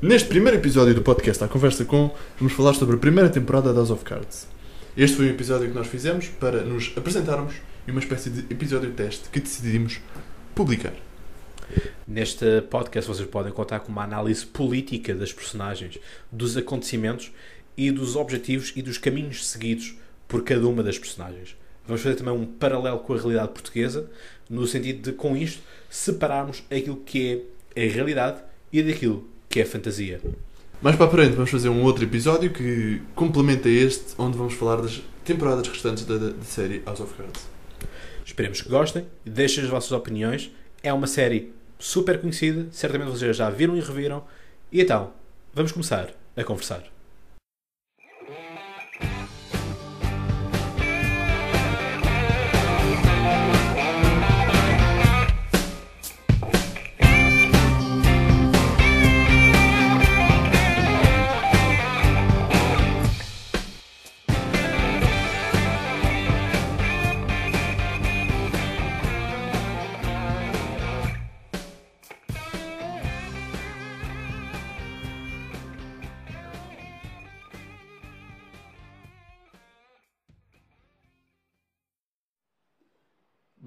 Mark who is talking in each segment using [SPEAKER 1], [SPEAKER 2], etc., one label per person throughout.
[SPEAKER 1] Neste primeiro episódio do podcast A Conversa Com, vamos falar sobre a primeira temporada da House of Cards. Este foi o episódio que nós fizemos para nos apresentarmos e uma espécie de episódio teste que decidimos publicar.
[SPEAKER 2] Neste podcast vocês podem contar com uma análise política das personagens, dos acontecimentos e dos objetivos e dos caminhos seguidos por cada uma das personagens. Vamos fazer também um paralelo com a realidade portuguesa, no sentido de, com isto, separarmos aquilo que é a realidade e daquilo que é fantasia.
[SPEAKER 1] Mais para a frente vamos fazer um outro episódio que complementa este, onde vamos falar das temporadas restantes da, da série House of Cards.
[SPEAKER 2] Esperemos que gostem, deixem as vossas opiniões. É uma série super conhecida, certamente vocês já viram e reviram. E então, vamos começar a conversar.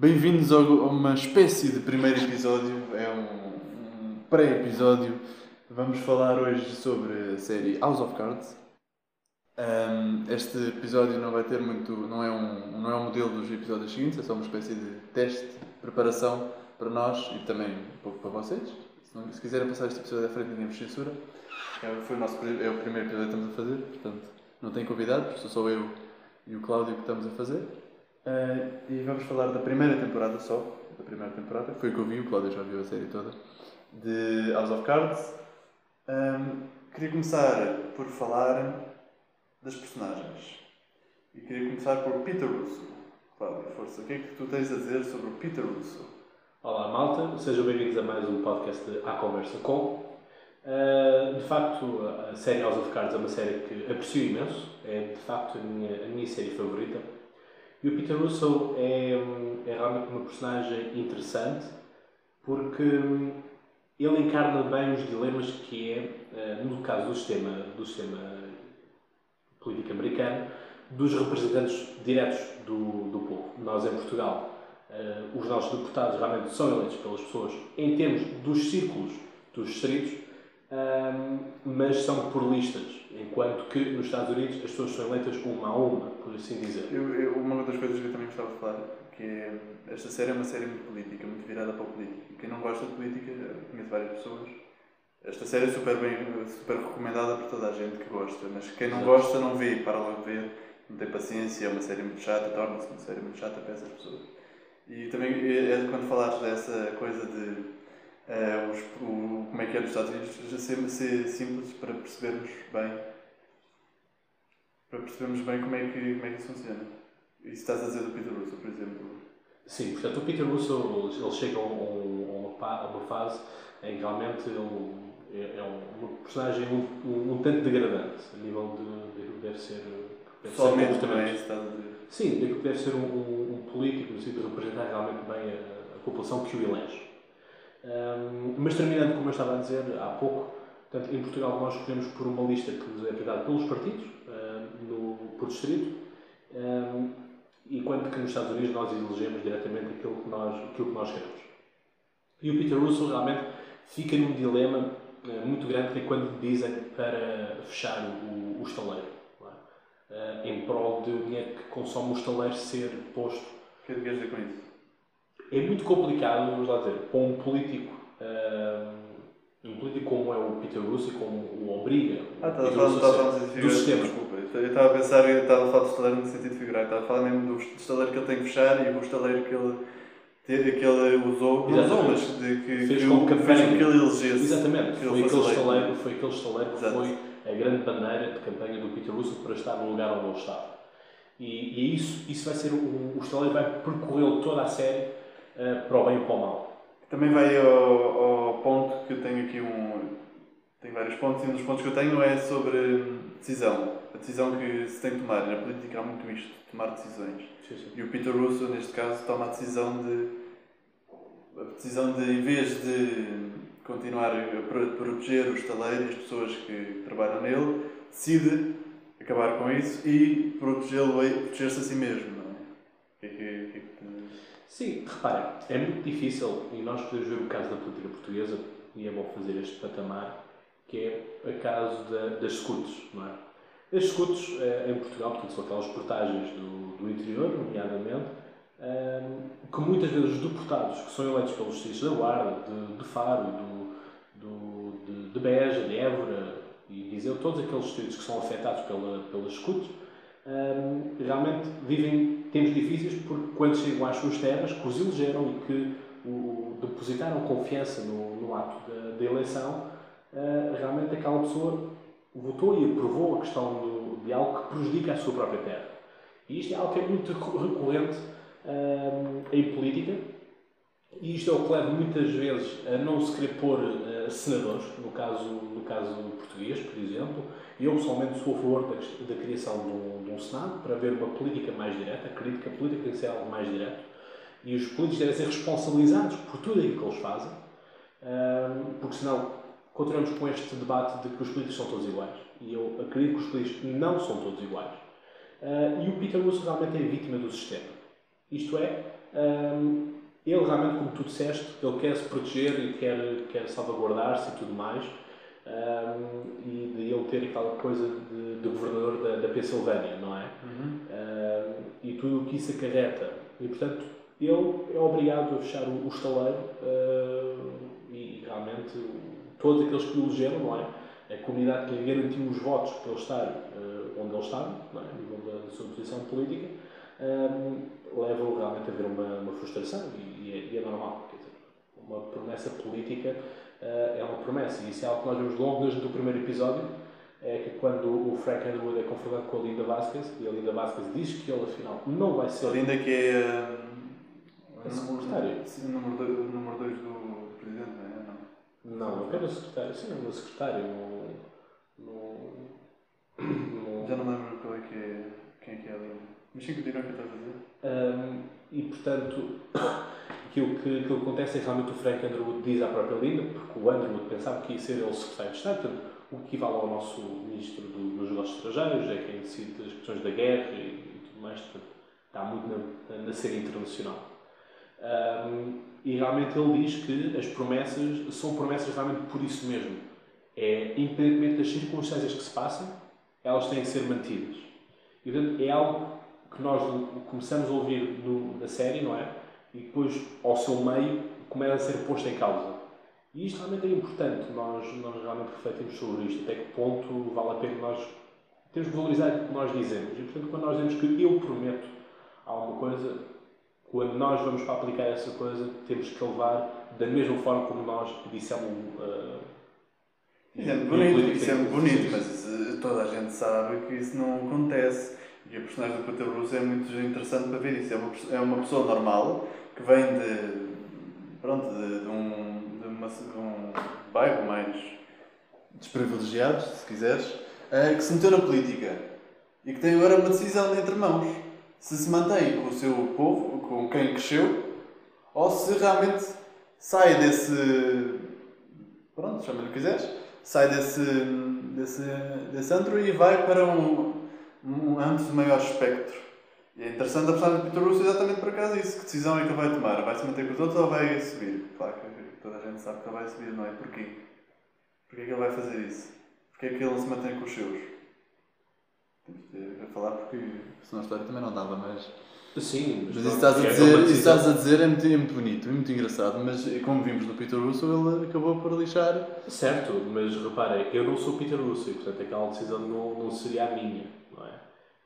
[SPEAKER 1] Bem-vindos a uma espécie de primeiro episódio, é um, um pré-episódio. Vamos falar hoje sobre a série House of Cards. Um, este episódio não vai ter muito, não é, um, não é um modelo dos episódios seguintes, é só uma espécie de teste, preparação para nós e também um pouco para vocês. Se, não, se quiserem passar este episódio à frente, ninguém vos censura. É, foi o nosso, é o primeiro episódio que estamos a fazer, portanto não tem convidados, sou só eu e o Cláudio que estamos a fazer. Uh, e vamos falar da primeira temporada só, da primeira temporada, foi o que eu vi, o Cláudio já viu a série toda, de House of Cards. Um, queria começar por falar das personagens. E queria começar por Peter Russo. Cláudio, força, o que é que tu tens a dizer sobre o Peter Russo?
[SPEAKER 3] Olá malta, sejam bem-vindos a mais um podcast de A Conversa Com. Uh, de facto, a série House of Cards é uma série que aprecio imenso, é de facto a minha, a minha série favorita. E o Peter Russell é, é realmente uma personagem interessante porque ele encarna bem os dilemas que é, no caso do sistema, do sistema político americano, dos representantes diretos do, do povo. Nós, em Portugal, os nossos deputados realmente são eleitos pelas pessoas em termos dos círculos dos distritos, mas são por listas enquanto que nos Estados Unidos as pessoas são eleitas uma a uma, por assim dizer.
[SPEAKER 1] Eu, eu, uma das coisas que eu também gostava de falar, que é, esta série é uma série muito política, muito virada para a política. Quem não gosta de política, conheço várias pessoas, esta série é super bem, super recomendada por toda a gente que gosta, mas quem não Exato. gosta não vê, para logo ver, não tem paciência, é uma série muito chata, torna-se uma série muito chata para essas pessoas. E também é quando falaste dessa coisa de uh, os, o, como é que é nos Estados Unidos, ser, ser simples para percebermos bem para percebermos bem como é que, como é que isso funciona. E se estás a dizer do Peter Russo, por exemplo.
[SPEAKER 3] Sim, portanto, o Peter Russo ele chega a, um, a uma fase em que realmente ele é, é um, personagem um, um, um, tanto degradante a nível de, de deve ser.
[SPEAKER 1] Deve Somente também, estás a dizer.
[SPEAKER 3] Sim, de que deve ser um, um, político, no sentido de representar realmente bem a, a população que o elege. Um, mas terminando, como eu estava a dizer há pouco, portanto, em Portugal nós escolhemos por uma lista que nos é apresentada pelos partidos, no, por distrito, um, enquanto que nos Estados Unidos nós elegemos diretamente aquilo que nós, aquilo que nós queremos. E o Peter Russell realmente fica num dilema uh, muito grande é quando dizem para fechar o, o estaleiro, é? uh, em prol do dinheiro que consome o estaleiro ser posto.
[SPEAKER 1] O que é que queres dizer com isso?
[SPEAKER 3] É muito complicado, vamos lá dizer, para um político. Uh, um político como é o Peter Russo como o obriga
[SPEAKER 1] ah, estava a falar do sistema. Desculpa, eu estava a pensar, eu estava a falar do estaleiro no sentido figurado, estava a falar mesmo do estaleiro que ele tem que fechar e o estaleiro que ele, que ele usou, não usou, mas de que,
[SPEAKER 3] fez
[SPEAKER 1] que,
[SPEAKER 3] com
[SPEAKER 1] que, fez com que ele elegesse.
[SPEAKER 3] Exatamente, foi, aquele estaleiro, foi aquele estaleiro que foi a grande bandeira de campanha do Peter Russo para estar no lugar onde ele estava. E, e isso, isso vai ser, o, o estaleiro vai percorrer toda a série para o bem e para o mal.
[SPEAKER 1] Também vai ao, ao ponto que eu tenho aqui um. Tem vários pontos e um dos pontos que eu tenho é sobre decisão. A decisão que se tem que tomar. Na política há muito isto, tomar decisões.
[SPEAKER 3] Sim, sim.
[SPEAKER 1] E o Peter Russo, neste caso, toma a decisão de. A decisão de, em vez de continuar a pro- proteger o estaleiro e as pessoas que trabalham nele, decide acabar com isso e protegê-lo, proteger-se a si mesmo, não é?
[SPEAKER 3] Sim, reparem, é muito difícil, e nós podemos ver o caso da política portuguesa, e é bom fazer este patamar, que é o caso da- das scouts, não é? As scouts eh, em Portugal, portanto, são aquelas portagens do, do interior, nomeadamente, ehm, que muitas vezes os deputados que são eleitos pelos distritos da Guarda, de, de Faro, do, do, de, de Beja, de Évora e Viseu, todos aqueles distritos que são afetados pela, pelas scouts, Hum, realmente vivem tempos difíceis porque quando chegam às suas terras, que os elegeram e que o, depositaram confiança no, no ato da, eleição, ah, realmente aquela pessoa votou e aprovou a questão do- de algo que prejudica a sua própria terra. E isto é algo que é muito recorrente hum, em política, e isto é o que leva muitas vezes a não se querer pôr ah, senadores, no caso, no caso português, por exemplo, eu pessoalmente sou a favor da, da criação de um, de um Senado para haver uma política mais direta. Acredito que a política tem que ser algo mais direto e os políticos devem ser responsabilizados por tudo aquilo que eles fazem, porque senão continuamos com este debate de que os políticos são todos iguais. E eu acredito que os políticos não são todos iguais. Ah, e o Peter Russo realmente é vítima do sistema. Isto é, ele realmente, como tu disseste, ele quer se proteger e quer, quer salvaguardar-se e tudo mais. Um, e de ele ter aquela coisa de, de governador da, da Pensilvânia, não é? Um, e tudo o que isso acarreta. E, portanto, ele é obrigado a fechar o, o estaleiro uh, e, realmente todos aqueles que o elegeram, não é? A comunidade que lhe garantiu os votos para ele estar uh, onde ele estava, não é? A nível da, da sua posição política, um, leva-o realmente a haver uma, uma frustração e, e, é, e é normal. Quer dizer, uma promessa política é uma promessa. E isso é algo que nós vemos logo desde o primeiro episódio, é que quando o Frank Underwood é confrontado com a Linda Vasquez, e a Linda Vasquez diz que ele afinal não vai ser...
[SPEAKER 1] A Linda que é...
[SPEAKER 3] A secretária.
[SPEAKER 1] Sim, o número 2 número dois do presidente, não é? Não.
[SPEAKER 3] Não, apenas secretária. Sim, uma secretária. No, no, no...
[SPEAKER 1] Já não me lembro qual é que é, quem é que é a Linda. Mas sim, continua o que estás a dizer.
[SPEAKER 3] Um, e portanto, que, aquilo que acontece é que realmente o Frank Underwood diz à própria Linda, porque o Underwood pensava que ia ser ele o secretário de Estado, o que equivale ao nosso ministro do, dos negócios estrangeiros, é quem decide as questões da guerra e, e tudo mais, portanto, está muito na, na internacional. Um, e realmente ele diz que as promessas são promessas realmente por isso mesmo. É, independentemente das circunstâncias que se passam, elas têm que ser mantidas. E, portanto, é algo que nós começamos a ouvir no, na série, não é? E depois, ao seu meio, começa a ser posto em causa. E isto realmente é importante, nós, nós realmente refletimos sobre isto, até que ponto vale a pena nós temos que valorizar o que nós dizemos. E, portanto, quando nós dizemos que eu prometo alguma coisa, quando nós vamos para aplicar essa coisa, temos que levar da mesma forma como nós dissemos. Uh,
[SPEAKER 1] é bonito, isso é bonito, mas toda a gente sabe que isso não acontece. E a personagem do Peter Russo é muito interessante para ver isso. É uma, é uma pessoa normal que vem de, pronto, de, de, um, de, uma, de um bairro mais desprivilegiado, se quiseres, uh, que se meteu na política e que tem agora uma decisão entre mãos. Se se mantém com o seu povo, com quem cresceu, ou se realmente sai desse. Pronto, chama-lhe o que quiseres, sai desse, desse, desse antro e vai para um, um antro de maior espectro. É interessante a personagem de Peter Russo exatamente por acaso isso. Que decisão é que ele vai tomar? Vai se manter com os outros ou vai subir? Claro que toda a gente sabe que ele vai subir, não é? Porquê? Porquê é que ele vai fazer isso? Porquê é que ele não se mantém com os seus? Temos de falar porque senão a história também não dava, mas.
[SPEAKER 3] Sim,
[SPEAKER 1] mas, mas isso, estás a dizer, isso estás a dizer é muito, é muito bonito, é muito engraçado, mas como vimos do Peter Russo, ele acabou por lixar.
[SPEAKER 3] Certo, mas reparem, eu não sou Peter Russo e portanto aquela decisão não, não seria a minha, é?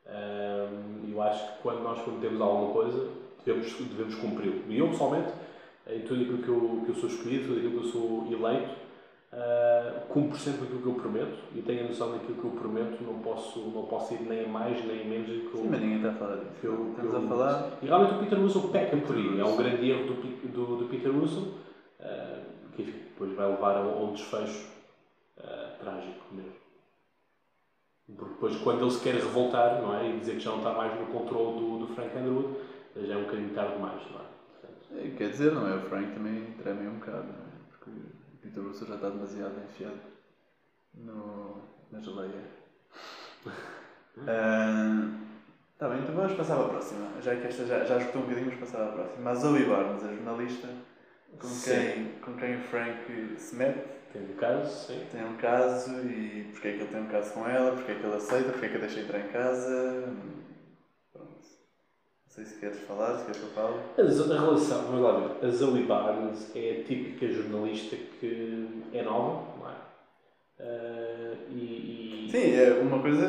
[SPEAKER 3] Um, eu acho que quando nós prometemos alguma coisa, devemos, devemos cumpri-lo. E eu, pessoalmente, em tudo aquilo que eu, que eu sou escolhido, tudo aquilo que eu sou eleito, uh, cumpro sempre aquilo que eu prometo e tenho a noção daquilo que eu prometo, não posso, não posso ir nem mais nem menos do que eu.
[SPEAKER 1] Sim, mas ninguém está a falar disso.
[SPEAKER 3] Que eu,
[SPEAKER 1] Estamos
[SPEAKER 3] que eu,
[SPEAKER 1] a falar.
[SPEAKER 3] E realmente o Peter Russo peca por aí. É um grande erro do, do, do Peter Russo, uh, que enfim, depois vai levar a, a um desfecho uh, trágico mesmo. Porque depois, quando ele se quer revoltar não é? e dizer que já não está mais no controle do, do Frank Underwood, já é um bocadinho tarde demais. Não é? Portanto,
[SPEAKER 1] é, quer dizer, não é? O Frank também treme um bocado, não é? Porque Vitor Russo já está demasiado enfiado no, na geleia. Está bem, então vamos passar para a próxima. Já que esta já, já escutou um bocadinho, vamos passar para a próxima. A Zoe Barnes, a jornalista com
[SPEAKER 3] Sim.
[SPEAKER 1] quem, com quem o Frank se mete,
[SPEAKER 3] Tem um caso, sim.
[SPEAKER 1] tem um caso e porque é que ele tem um caso com ela, porque é que ele aceita, porque é que a deixa entrar em casa. Pronto. Não sei se queres falar, se queres que eu fale.
[SPEAKER 3] A, a relação, vamos lá ver, a Zoe Barnes é a típica jornalista que é nova, não é? Ah, e, e-
[SPEAKER 1] Sim, é uma coisa,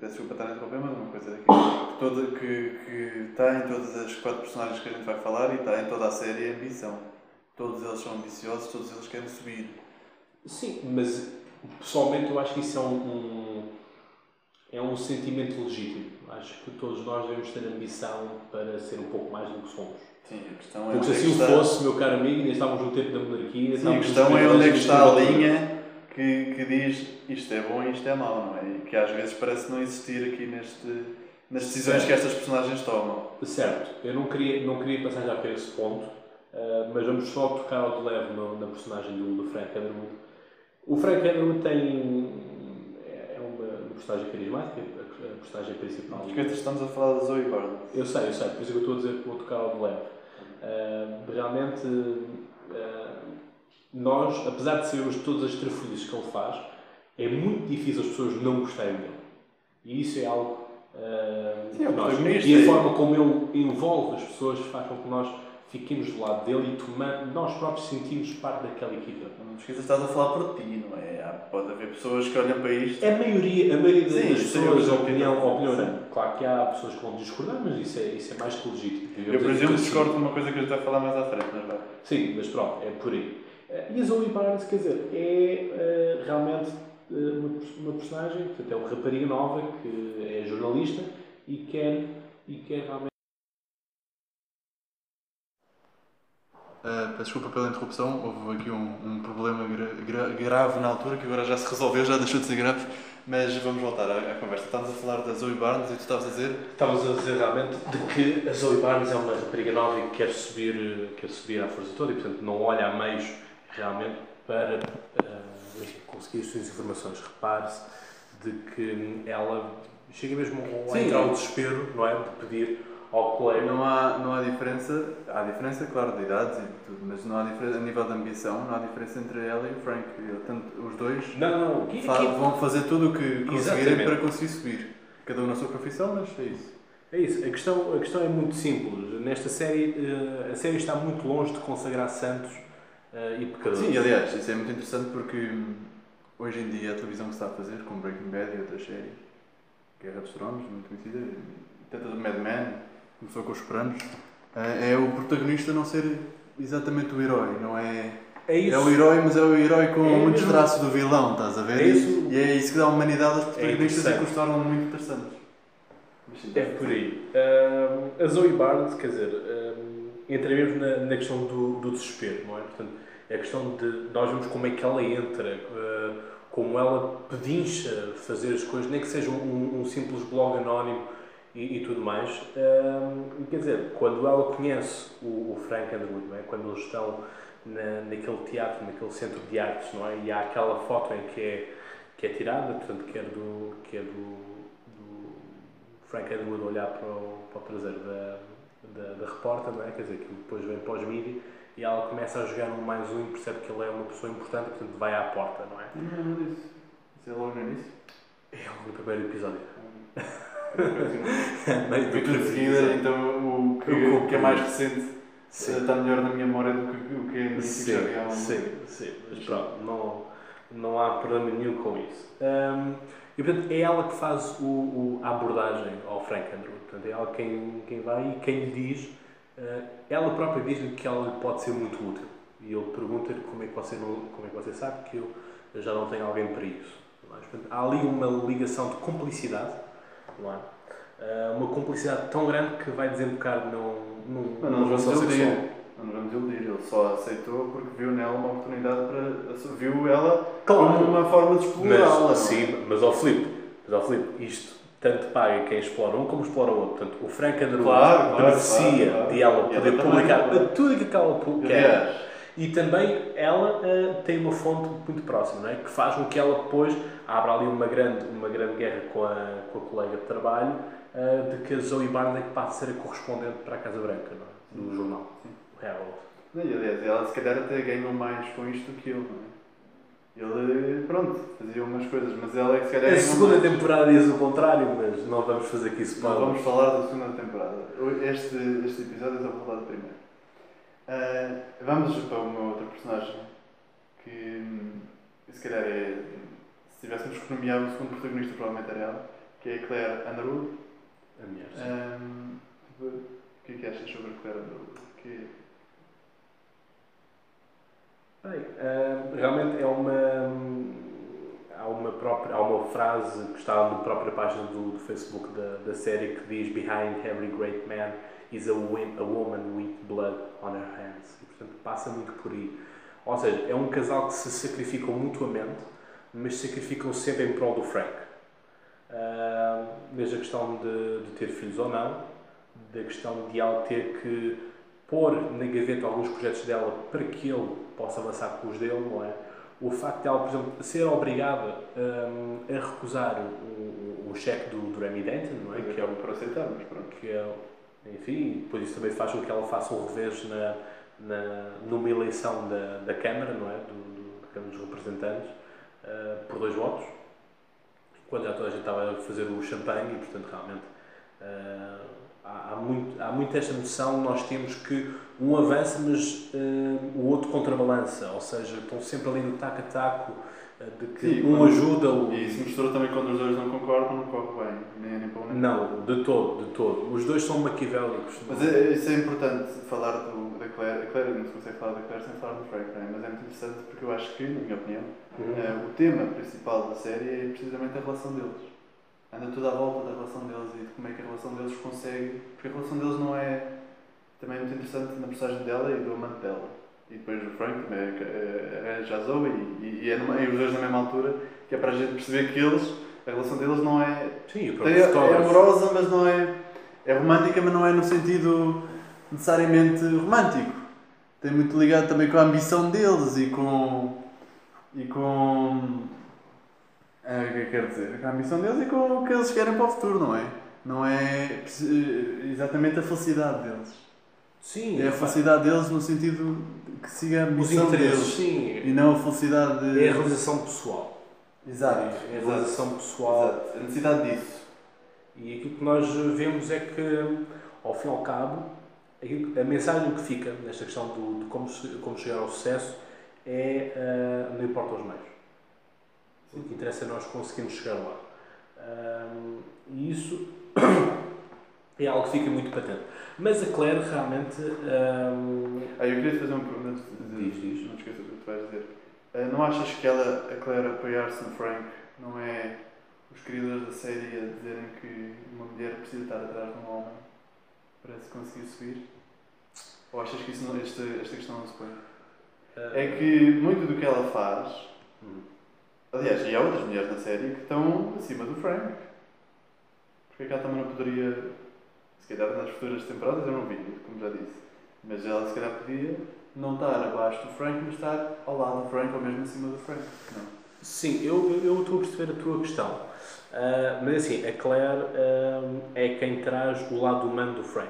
[SPEAKER 1] peço desculpa estar a interromper, mas uma coisa que, toda, que, que está em todas as quatro personagens que a gente vai falar e está em toda a série é ambição. Todos eles são ambiciosos, todos eles querem subir.
[SPEAKER 3] Sim, mas pessoalmente eu acho que isso é um, um- é um sentimento legítimo. Acho que todos nós devemos ter ambição para ser um pouco mais do que somos.
[SPEAKER 1] Sim, a questão é
[SPEAKER 3] Porque se
[SPEAKER 1] é
[SPEAKER 3] assim o fosse, meu caro amigo, ainda estávamos no tempo da monarquia.
[SPEAKER 1] sim, a questão é onde é que está a linha que, que diz isto é bom e isto é mau, não é? E que às vezes parece não existir aqui neste, nas decisões
[SPEAKER 3] Certo.
[SPEAKER 1] que estas personagens tomam.
[SPEAKER 3] Certo, eu não queria, não queria passar já para esse ponto, ah, mas vamos só tocar ao de leve no- na personagem do, do Frank Underwood. O Frank Underwood tem. é uma, uma personagem carismática, a, personagem principal.
[SPEAKER 1] Porque estamos a falar da Zoe Barnes.
[SPEAKER 3] Eu sei, eu sei, por isso é que eu estou a dizer que vou tocar ao de leve. Ah, realmente, ah, nós, apesar de sermos todas as trafolhices que ele faz, é muito difícil as pessoas não gostarem dele. E isso é algo. ah,
[SPEAKER 1] Sim, é
[SPEAKER 3] nós- e a forma como ele envolve as pessoas faz com que nós fiquemos do lado dele e tomamos, nós próprios sentimos parte daquela equipa.
[SPEAKER 1] Não esqueças, estás a falar por ti, não é? Pode haver pessoas que olham para isto.
[SPEAKER 3] A maioria, a maioria das
[SPEAKER 1] sim,
[SPEAKER 3] pessoas,
[SPEAKER 1] eu
[SPEAKER 3] a opinião, a opinião não. Claro que há pessoas que vão discordar, mas isso é, isso é mais que legítimo.
[SPEAKER 1] Eu, por
[SPEAKER 3] em
[SPEAKER 1] exemplo, discordo de uma coisa que a gente vai falar mais à frente, mas vai.
[SPEAKER 3] Sim, mas pronto, é por aí. Eh, E a Zoe Barnes, quer dizer, é eh, realmente eh, uma, uma personagem, portanto, é uma rapariga nova que é jornalista e quer, e quer realmente.
[SPEAKER 1] Uh, peço desculpa pela interrupção, houve aqui um, um problema gra- gra- grave na altura que agora já se resolveu, já deixou de ser grave, mas vamos voltar à, à conversa. Estávamos a falar da Zoe Barnes e tu estavas a dizer.
[SPEAKER 3] Estavas a dizer realmente de que a Zoe Barnes é uma rapariga nova e quer subir, quer subir à força toda e, portanto, não olha a meios realmente para enfim, conseguir as suas informações. Repare-se de que ela chega mesmo a entrar ao desespero, não é? De pedir ao colega.
[SPEAKER 1] Não há, não há diferença, há diferença, claro, de idades e tudo, mas não há diferença, a nível de ambição, não há diferença entre ela e o Frank. Tanto, os dois
[SPEAKER 3] Não, não, aqui,
[SPEAKER 1] fa-
[SPEAKER 3] aqui-
[SPEAKER 1] vão fazer tudo o que conseguirem para conseguir subir. Cada um na sua profissão, mas é isso.
[SPEAKER 3] É isso, a questão, a questão é muito simples. Nesta série, eh, a série está muito longe de consagrar santos eh, e pecadores.
[SPEAKER 1] Sim, aliás, isso é muito interessante porque hum, hoje em dia a televisão que se está a fazer, como Breaking Bad e outras séries, Guerra dos Tronos, muito conhecida, tenta do Mad Men, começou com os Sopranos, eh, é o protagonista não ser exatamente o herói, não é.
[SPEAKER 3] É isso.
[SPEAKER 1] É o herói, mas é o herói com
[SPEAKER 3] É
[SPEAKER 1] muitos
[SPEAKER 3] mesmo.
[SPEAKER 1] traços do vilão, estás a ver?
[SPEAKER 3] É isso.
[SPEAKER 1] E é isso que dá humanidade aos protagonistas e
[SPEAKER 3] interessante.
[SPEAKER 1] que os tornam muito interessantes.
[SPEAKER 3] É por aí. A Zoe Barnes, quer dizer, ahm, entra mesmo na, na questão do, do desespero, não é? Portanto, é a questão de nós vemos como é que ela entra, ah, como ela pedincha fazer as coisas, nem que seja um, um simples blog anónimo e, e tudo mais. Ahm, e quer dizer, quando ela conhece o, o Frank Underwood, não é? Quando eles estão na, naquele teatro, naquele centro de artes, não é? E há aquela foto em que é, que é tirada, portanto, que é do, que é do, do Frank Underwood olhar para o, para o traseiro da, da, da repórter, não é? Quer dizer, que depois vem para os mídia e ela começa a jogar um mais um e percebe que ele é uma pessoa importante e, portanto, vai à porta, não é?
[SPEAKER 1] Não, não disse. Isso é logo no início.
[SPEAKER 3] É logo no primeiro episódio.
[SPEAKER 1] E tudo de seguida, então o que, o que é mais recente
[SPEAKER 3] Sim.
[SPEAKER 1] está melhor na minha memória do que o que é início
[SPEAKER 3] Sim,
[SPEAKER 1] já um-
[SPEAKER 3] sim, sim. Mas pronto, não, não há problema nenhum com isso. Hum, e portanto é ela que faz o, o- a abordagem ao Frank Underwood. Portanto, é ela quem, quem vai e quem lhe diz. eh, ela própria diz-lhe que ela lhe pode ser muito útil. E ele pergunta-lhe como é que você, não, como é que você sabe que eu, eu já não tenho alguém para isso. Mas, portanto, há ali uma ligação de cumplicidade, não? Eh, uma cumplicidade tão grande que vai desembocar num, num,
[SPEAKER 1] Mas não nos
[SPEAKER 3] relação
[SPEAKER 1] vamos
[SPEAKER 3] sexual.
[SPEAKER 1] Não nos vamos iludir. Ele só aceitou porque viu nela uma oportunidade para. viu ela
[SPEAKER 3] Claro.
[SPEAKER 1] como uma forma de explorá-la. não é?
[SPEAKER 3] Mas, sim, mas ao Filipe, mas ao Filipe, isto tanto paga quem explora um como explora o outro. Portanto, o Frank Underwood
[SPEAKER 1] Claro,
[SPEAKER 3] beneficia
[SPEAKER 1] claro, claro.
[SPEAKER 3] de ela poder publicar tudo aquilo que ela pu- quer.
[SPEAKER 1] Aliás,
[SPEAKER 3] E também ela uh, tem uma fonte muito próxima, não é? que faz com que ela depois abra ali uma grande, uma grande guerra com a, com a colega de trabalho uh, de que a Zoe Barnett passa a ser a correspondente para a Casa Branca, não é? do jornal, Sim. o Herald.
[SPEAKER 1] Aliás, ela se calhar até ganhou mais com isto do que ele, não é? Ele, pronto, fazia umas coisas, mas ela é que se calhar.
[SPEAKER 3] A segunda mais. temporada diz o contrário, mas não vamos fazer aqui isso
[SPEAKER 1] Não vamos falar da segunda temporada. Este, este episódio é só falar do primeiro. Uh, vamos para uma outra personagem que, se calhar, é. Se tivéssemos que nomear o segundo protagonista, provavelmente era ela, que é a Claire Underwood.
[SPEAKER 3] A mulher.
[SPEAKER 1] Um, o que é que achas sobre a Claire Underwood? Que,
[SPEAKER 3] Bem, uh, realmente é uma. Há uma, própria, há uma frase que está na própria página do, do Facebook da, da série que diz Behind every great man is a, a woman with blood on her hands. E, portanto, passa muito por aí. Ou seja, é um casal que se sacrificam mutuamente, mas sacrificam sempre em prol do Frank. Uh, desde a questão de, de ter filhos ou não, da questão de ela ter que pôr na gaveta alguns projetos dela para que ele possa avançar com os dele, não é? O facto de ela, por exemplo, ser obrigada um, a recusar o, o, o cheque do, do Remy Denton, não é?
[SPEAKER 1] Que é o para aceitar, mas pronto.
[SPEAKER 3] Que é, enfim, depois isso também faz com que ela faça um revés na, na, numa eleição da, da Câmara, não é? Do, da Câmara dos Representantes, uh, por dois votos, quando já toda a gente estava a fazer o champanhe e, portanto, realmente. Uh, há, muito, há muito esta noção, nós temos que um avança, mas uh, o outro contrabalança, ou seja, estão sempre ali no taco a taco, de que Sim, um ajuda o.
[SPEAKER 1] E isso mistura também quando os dois não concordam, não corre bem, nem, nem para um nem
[SPEAKER 3] Não, de todo, de todo. Os dois são maquiavélicos.
[SPEAKER 1] Mas é, isso é importante falar do, da Claire. A Claire não se consegue falar da Claire sem falar do Frank, é? mas é muito interessante porque eu acho que, na minha opinião, uhum. uh, o tema principal da série é precisamente a relação deles anda tudo à volta da relação deles e de como é que a relação deles consegue. Porque a relação deles não é. Também é muito interessante na personagem dela e do amante dela. E depois o Frank também é, é, é a Zoe e, e, é, e os dois na mesma altura, que é para a gente perceber que eles, a relação deles não é.
[SPEAKER 3] Sim,
[SPEAKER 1] é, é amorosa, mas não é. É romântica, mas não é no sentido necessariamente romântico. Tem muito ligado também com a ambição deles e com. e com é, o que eu quero dizer? Com a ambição deles e com o que eles querem para o futuro, não é? Não é exatamente a felicidade deles.
[SPEAKER 3] Sim.
[SPEAKER 1] É a felicidade deles no sentido que siga a ambição deles.
[SPEAKER 3] Sim.
[SPEAKER 1] E não a felicidade de...
[SPEAKER 3] É a realização pessoal.
[SPEAKER 1] Exato.
[SPEAKER 3] É a realização pessoal.
[SPEAKER 1] Exato. A necessidade disso.
[SPEAKER 3] E aquilo que nós vemos é que, ao fim e ao cabo, a mensagem que fica nesta questão do, de como, como chegar ao sucesso é uh, não importa os meios. O que interessa é nós conseguirmos chegar lá. Um, e isso é algo que fica muito patente. Mas a Claire realmente. Um...
[SPEAKER 1] Ah, eu queria fazer uma pergunta.
[SPEAKER 3] Diz, diz.
[SPEAKER 1] Não esqueças o que tu vais dizer. Uh, não achas que ela, a Claire, apoiar-se no Frank não é os criadores da série a dizerem que uma mulher precisa estar atrás de um homem para se conseguir subir? Ou achas que isso não, esta, esta questão não se põe? Uh... É que muito do que ela faz. Hum Aliás, e há outras mulheres na série que estão acima do Frank. Porque é que ela também não poderia, se calhar nas futuras temporadas eu não vi, como já disse, mas ela se calhar podia não estar abaixo do Frank, mas estar ao lado do Frank ou mesmo acima do Frank. Não.
[SPEAKER 3] Sim, eu, eu estou a perceber a tua questão. Uh, mas assim, a Claire uh, é quem traz o lado humano do Frank.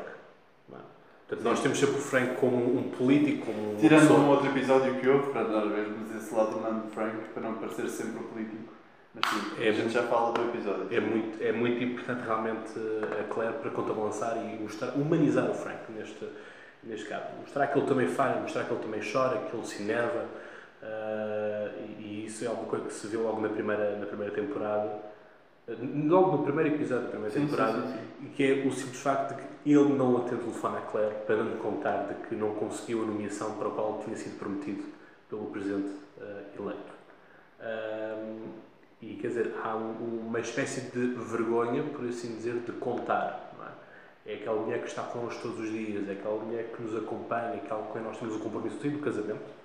[SPEAKER 3] Portanto, nós temos sempre o Frank como um político, como um
[SPEAKER 1] Tirando pessoa. um outro episódio que houve, para nós vermos esse lado humano do Frank, para não parecer sempre o político. Mas sim, é a gente muito, já fala do episódio.
[SPEAKER 3] É muito, é muito importante realmente a Claire para contrabalançar e mostrar, humanizar o Frank neste, neste caso. Mostrar que ele também falha, mostrar que ele também chora, que ele se enerva. Uh, e, e, isso é alguma coisa que se viu logo na primeira, na primeira temporada logo no primeiro episódio da primeira temporada, sim, sim, sim. que é o simples facto de que ele não atende o telefone à Claire para não lhe contar de que não conseguiu a nomeação para a qual tinha sido prometido pelo presidente uh, eleito. Um, e quer dizer, há um, uma espécie de vergonha, por assim dizer, de contar. É? é? aquela mulher que está connosco todos os dias, é aquela mulher que nos acompanha, é aquela com quem nós temos o compromisso do casamento.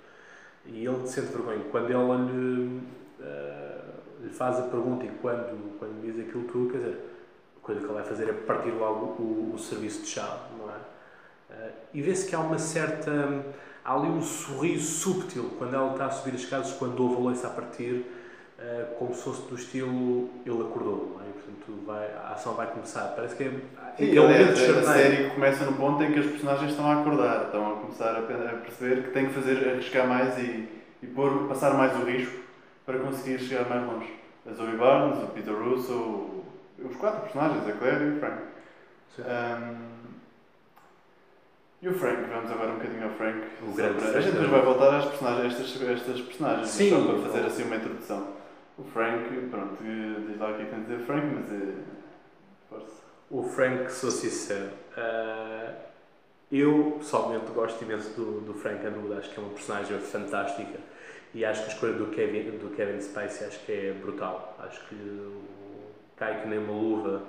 [SPEAKER 3] E ele sente vergonha. Quando ela lhe. Uh, lhe faz a pergunta e quando, quando diz aquilo tudo, quer dizer, a coisa que ele vai fazer é partir logo o, o serviço de chá, não é? Uh, e vê-se que há uma certa há ali um sorriso subtil quando ela está a subir as escadas, quando ouve a loiça a partir, uh, como se fosse do estilo ele acordou, não é? Portanto, vai, a ação vai começar. Parece que é,
[SPEAKER 1] Sim,
[SPEAKER 3] é um momento de
[SPEAKER 1] a série começa no ponto em que as personagens estão a acordar, estão a começar a pe- a perceber que têm que fazer, arriscar mais e, e pôr, passar mais o risco para conseguir chegar mais longe. A Zoe Barnes, o Peter Russo, os quatro personagens, a Claire e o Frank. Um, e o Frank, vamos agora um bocadinho ao Frank.
[SPEAKER 3] O grande
[SPEAKER 1] para- a gente depois vai voltar às personagens, estas, estas personagens,
[SPEAKER 3] Sim.
[SPEAKER 1] só para fazer assim uma introdução. O Frank, pronto, diz lá o que é que tem a dizer Frank, mas é. Força.
[SPEAKER 3] O Frank, sou sincero, eh, eu pessoalmente gosto imenso do, do Frank Underwood, acho que é uma personagem fantástica e acho que a escolha do Kevin, do Kevin Spacey acho que é brutal. Acho que o- cai que nem uma luva,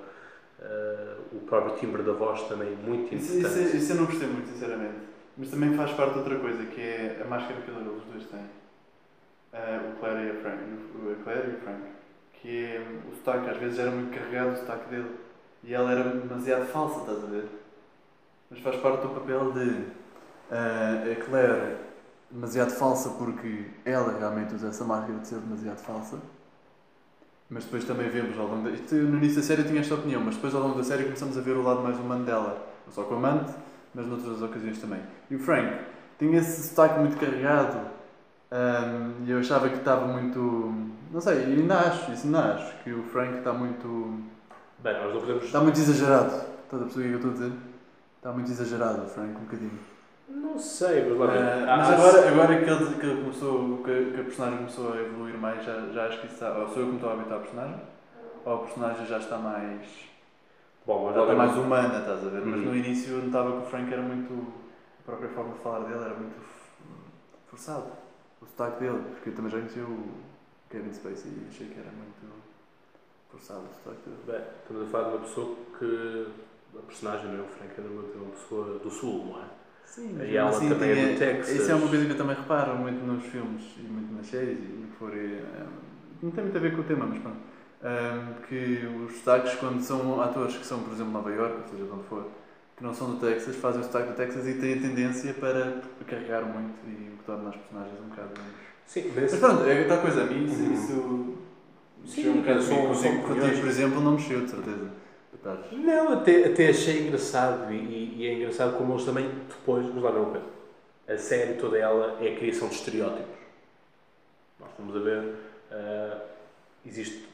[SPEAKER 3] eh, o próprio timbre da voz também é muito
[SPEAKER 1] Isso,
[SPEAKER 3] interessante.
[SPEAKER 1] isso, isso eu não gostei muito, sinceramente. Mas também faz parte de outra coisa, que é a máscara que eles dois têm. Ah, o Claire e a Frank. o- Claire e o Frank. Que é o sotaque, às vezes era muito carregado o sotaque dele. E ela era demasiado falsa, estás a ver? Mas faz parte do papel de ah, a Claire demasiado falsa porque ela realmente usa essa máscara de ser demasiado falsa. Mas depois também vemos ao longo da... Isto, no início da série eu tinha esta opinião, mas depois ao longo da série começamos a ver o lado mais humano dela. Não só com a amante, mas noutras ocasiões também. E o Frank tinha esse sotaque muito carregado e eu achava que estava muito... Não sei, e ainda acho, isso ainda acho, que o Frank está muito...
[SPEAKER 3] Bem, nós não podemos.
[SPEAKER 1] Está muito exagerado. Estás a perceber o que eu estou a dizer? Está muito exagerado o Frank, um bocadinho.
[SPEAKER 3] Não sei, mas lá.
[SPEAKER 1] Ah, mas
[SPEAKER 3] Há-
[SPEAKER 1] agora, agora que, ele, que, ele começou, que, que a personagem começou a evoluir mais, já, já acho que isso está. Ou sou eu que me estou a habitar a personagem? Ou a personagem já está mais.
[SPEAKER 3] Bom, mas
[SPEAKER 1] Já está mais humana, estás a ver? Mas
[SPEAKER 3] Uhum.
[SPEAKER 1] no início eu notava que o Frank era muito. A própria forma de falar dele era muito forçado. O sotaque dele, porque eu também já conheci o Kevin Spacey e achei que era muito forçado o sotaque dele.
[SPEAKER 3] Bem, estamos a falar de uma pessoa que. A personagem, não é? O Frank Underwood é uma pessoa do Sul, não é?
[SPEAKER 1] Sim,
[SPEAKER 3] E ela também é do Texas.
[SPEAKER 1] Isso é uma coisa que eu também reparo muito nos filmes e muito nas séries e no que for. e, eh, não tem muito a ver com o tema, mas pronto. Ahm, que os sotaques, quando são atores que são, por exemplo, Nova York, ou seja, de onde for, que não são do Texas, fazem o sotaque do Texas e têm a tendência para carregar muito e torna os personagens um bocado menos.
[SPEAKER 3] Sim,
[SPEAKER 1] Mas pronto, é tal coisa, a mim isso. Isso
[SPEAKER 3] Sim,
[SPEAKER 1] um bocado
[SPEAKER 3] são
[SPEAKER 1] Contigo, contigo, por exemplo, não mexeu, de certeza.
[SPEAKER 3] Não, até, até achei engraçado e, e- e é engraçado como eles também depois, vamos lá ver uma coisa. A série toda ela é a criação de estereótipos. Nós vamos a ver, ah, existe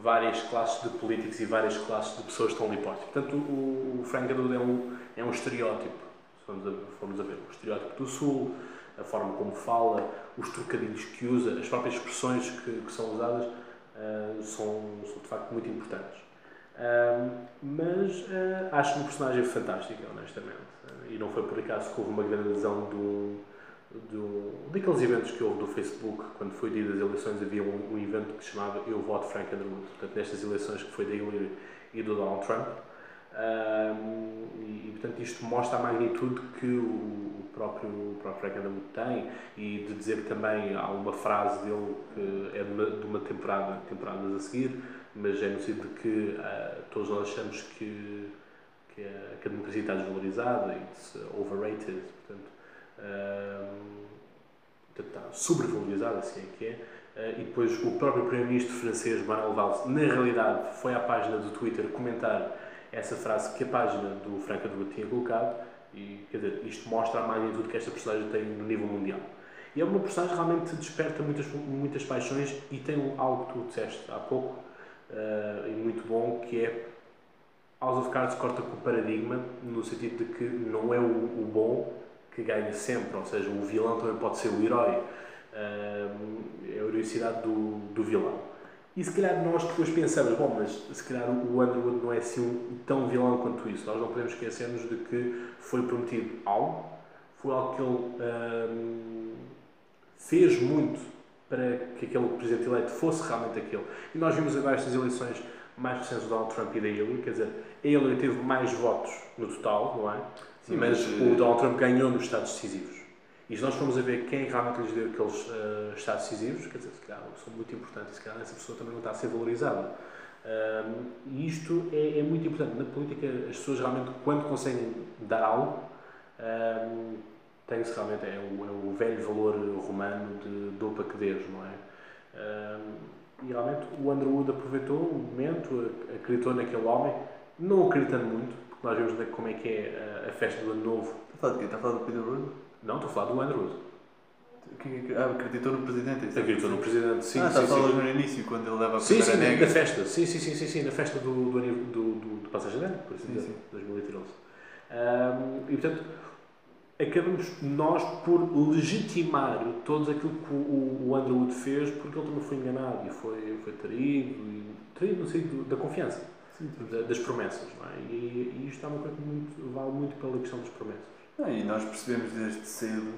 [SPEAKER 3] várias classes de políticos e várias classes de pessoas que estão ali postas. Portanto, o, o Frank Underwood é um, é um estereótipo, se formos a, formos a ver. O estereótipo do Sul, a forma como fala, os trocadilhos que usa, as próprias expressões que, que são usadas ah, são, são de facto muito importantes. Ahm, mas ah, acho uma personagem fantástica, honestamente. E não foi por acaso que houve uma grande adesão do, do, daqueles eventos que houve do Facebook, quando foi dia das eleições, havia um, um evento que se chamava Eu Voto Frank Underwood. Portanto, nestas eleições que foi da Hillary e do Donald Trump. Ahm, e, portanto, isto mostra a magnitude que o, próprio, o próprio Underwood tem e de dizer que também há uma frase dele que é de uma, de uma temporada, temporadas a seguir, mas é no sentido de que ah, todos nós achamos que, que, a, que a democracia está desvalorizada it's overrated, portanto, ah, portanto está sobrevalorizada, assim é que é. Ah, e depois o próprio Primeiro-Ministro francês, Manuel Valls, na realidade foi à página do Twitter comentar essa frase que a página do Frank Underwood tinha colocado e, quer dizer, isto mostra a magnitude que esta personagem tem no nível mundial. E é uma personagem que realmente desperta muitas, muitas paixões e tem algo que tu disseste há pouco, eh, e muito bom, que é House of Cards corta com o paradigma, no sentido de que não é o, o bom que ganha sempre, ou seja, o vilão também pode ser o herói. Eh, é a heroicidade do, do vilão. E se calhar nós depois pensamos, bom, mas se calhar o Underwood não é assim tão vilão quanto isso. Nós não podemos esquecermos de que foi prometido algo, foi algo que ele hum, fez muito para que aquele presidente eleito fosse realmente aquele. E nós vimos agora estas eleições mais recentes do Donald Trump e da Hillary, quer dizer, a Hillary teve mais votos no total, não é?
[SPEAKER 1] Sim,
[SPEAKER 3] mas
[SPEAKER 1] mas,
[SPEAKER 3] o
[SPEAKER 1] eh,
[SPEAKER 3] Donald Trump ganhou nos Estados decisivos. E se nós formos a ver quem realmente lhes deu aqueles eh, Estados decisivos, quer dizer, se calhar são muito importantes, se calhar essa pessoa também não está a ser valorizada. Ahm, e isto é, é muito importante. Na política, as pessoas realmente, quando conseguem dar algo, ahm, tem-se realmente, é o, é o velho valor romano de dou para que Deus, não é? Um, e realmente o Underwood aproveitou o momento, acreditou naquele homem, não acreditando muito, porque nós vemos como é que é a, a festa do Ano Novo.
[SPEAKER 1] Está a falar de quem? Está a falar do Peter Wood?
[SPEAKER 3] Não, estou a falar do.
[SPEAKER 1] Quem é Ah, acreditou no presidente. é isso?
[SPEAKER 3] Acreditou no presidente, sim.
[SPEAKER 1] ah,
[SPEAKER 3] sim, sim.
[SPEAKER 1] no início, quando ele leva a
[SPEAKER 3] Sim, sim, na, festa. Sim, sim, sim, sim, sim, na festa do, do, do, do, Passagem de Ano, por assim
[SPEAKER 1] Sim,
[SPEAKER 3] dizer,
[SPEAKER 1] sim.
[SPEAKER 3] 2013. Ahm, e portanto, acabamos nós por legitimar todo aquilo que o, o Underwood fez, porque ele também foi enganado e foi, foi traído, e, traído no sentido da confiança,
[SPEAKER 1] Sim, sim.
[SPEAKER 3] da- das promessas, não é? E, e isto é uma coisa que muito, vale muito pela questão das promessas.
[SPEAKER 1] Ah, e nós percebemos desde cedo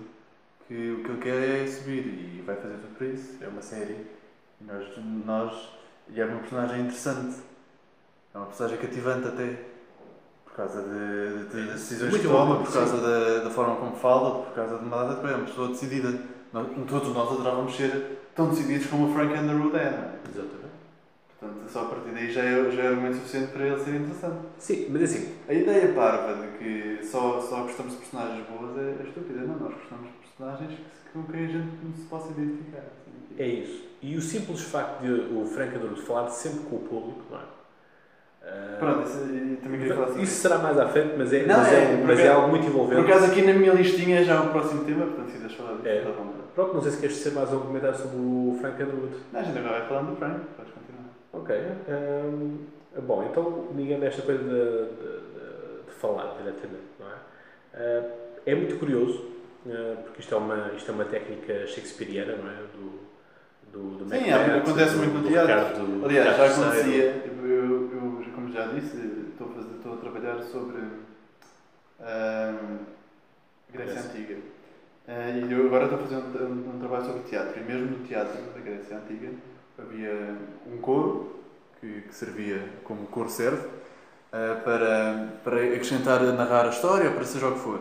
[SPEAKER 1] que o que ele quer é subir e vai fazer tudo para isso. É uma série. E nós, nós. E é uma personagem interessante. É uma personagem cativante até. Por causa de, de- das decisões
[SPEAKER 3] Muito
[SPEAKER 1] que toma,
[SPEAKER 3] bom,
[SPEAKER 1] por causa da, da forma como fala, por causa de uma data de. É uma pessoa decidida. Nós, todos nós adorávamos ser tão decididos como o Frank Underwood é, não é?
[SPEAKER 3] Exatamente.
[SPEAKER 1] Portanto, só a partir daí já é, já é argumento suficiente para ele ser interessante.
[SPEAKER 3] Sim, mas assim,
[SPEAKER 1] A ideia parva de que só, só gostamos de personagens boas é, é estúpida. Não, nós gostamos de personagens que, com quem a gente não se possa identificar.
[SPEAKER 3] é isso. E o simples facto de o Frank Underwood falar sempre com o público, não é? Ah,
[SPEAKER 1] Pronto, isso, também queria falar sobre
[SPEAKER 3] Isso será mais à frente, mas é,
[SPEAKER 1] Não,
[SPEAKER 3] mas
[SPEAKER 1] é,
[SPEAKER 3] é,
[SPEAKER 1] por
[SPEAKER 3] mas é algo muito
[SPEAKER 1] Por
[SPEAKER 3] envolvente.
[SPEAKER 1] acaso aqui na minha listinha já é o próximo tema, portanto se quiseres falar disso,
[SPEAKER 3] É. Pronto, não sei se queres ser mais um comentário sobre o Frank Underwood.
[SPEAKER 1] Não, a gente agora vai falando do Frank.
[SPEAKER 3] Ok. hum, bom, então, ligando esta coisa de, de- de- falar diretamente, não é? Ah, é muito curioso, ah, porque isto é, uma, isto é uma técnica shakespeariana, não é? Do, do, do
[SPEAKER 1] Sim,
[SPEAKER 3] Macbeth,
[SPEAKER 1] acontece
[SPEAKER 3] do-
[SPEAKER 1] muito no teatro.
[SPEAKER 3] Ricardo-
[SPEAKER 1] Aliás, já acontecia, eu, eu, eu, como já disse, estou a, fazer, estou a trabalhar sobre ahm, Grécia. Antiga. Ah, e eu agora estou a fazer um, um- um trabalho sobre teatro. E mesmo no teatro da Grécia Antiga havia um coro que, que servia como coro serve ah, para, para acrescentar, narrar a história, para seja o que for.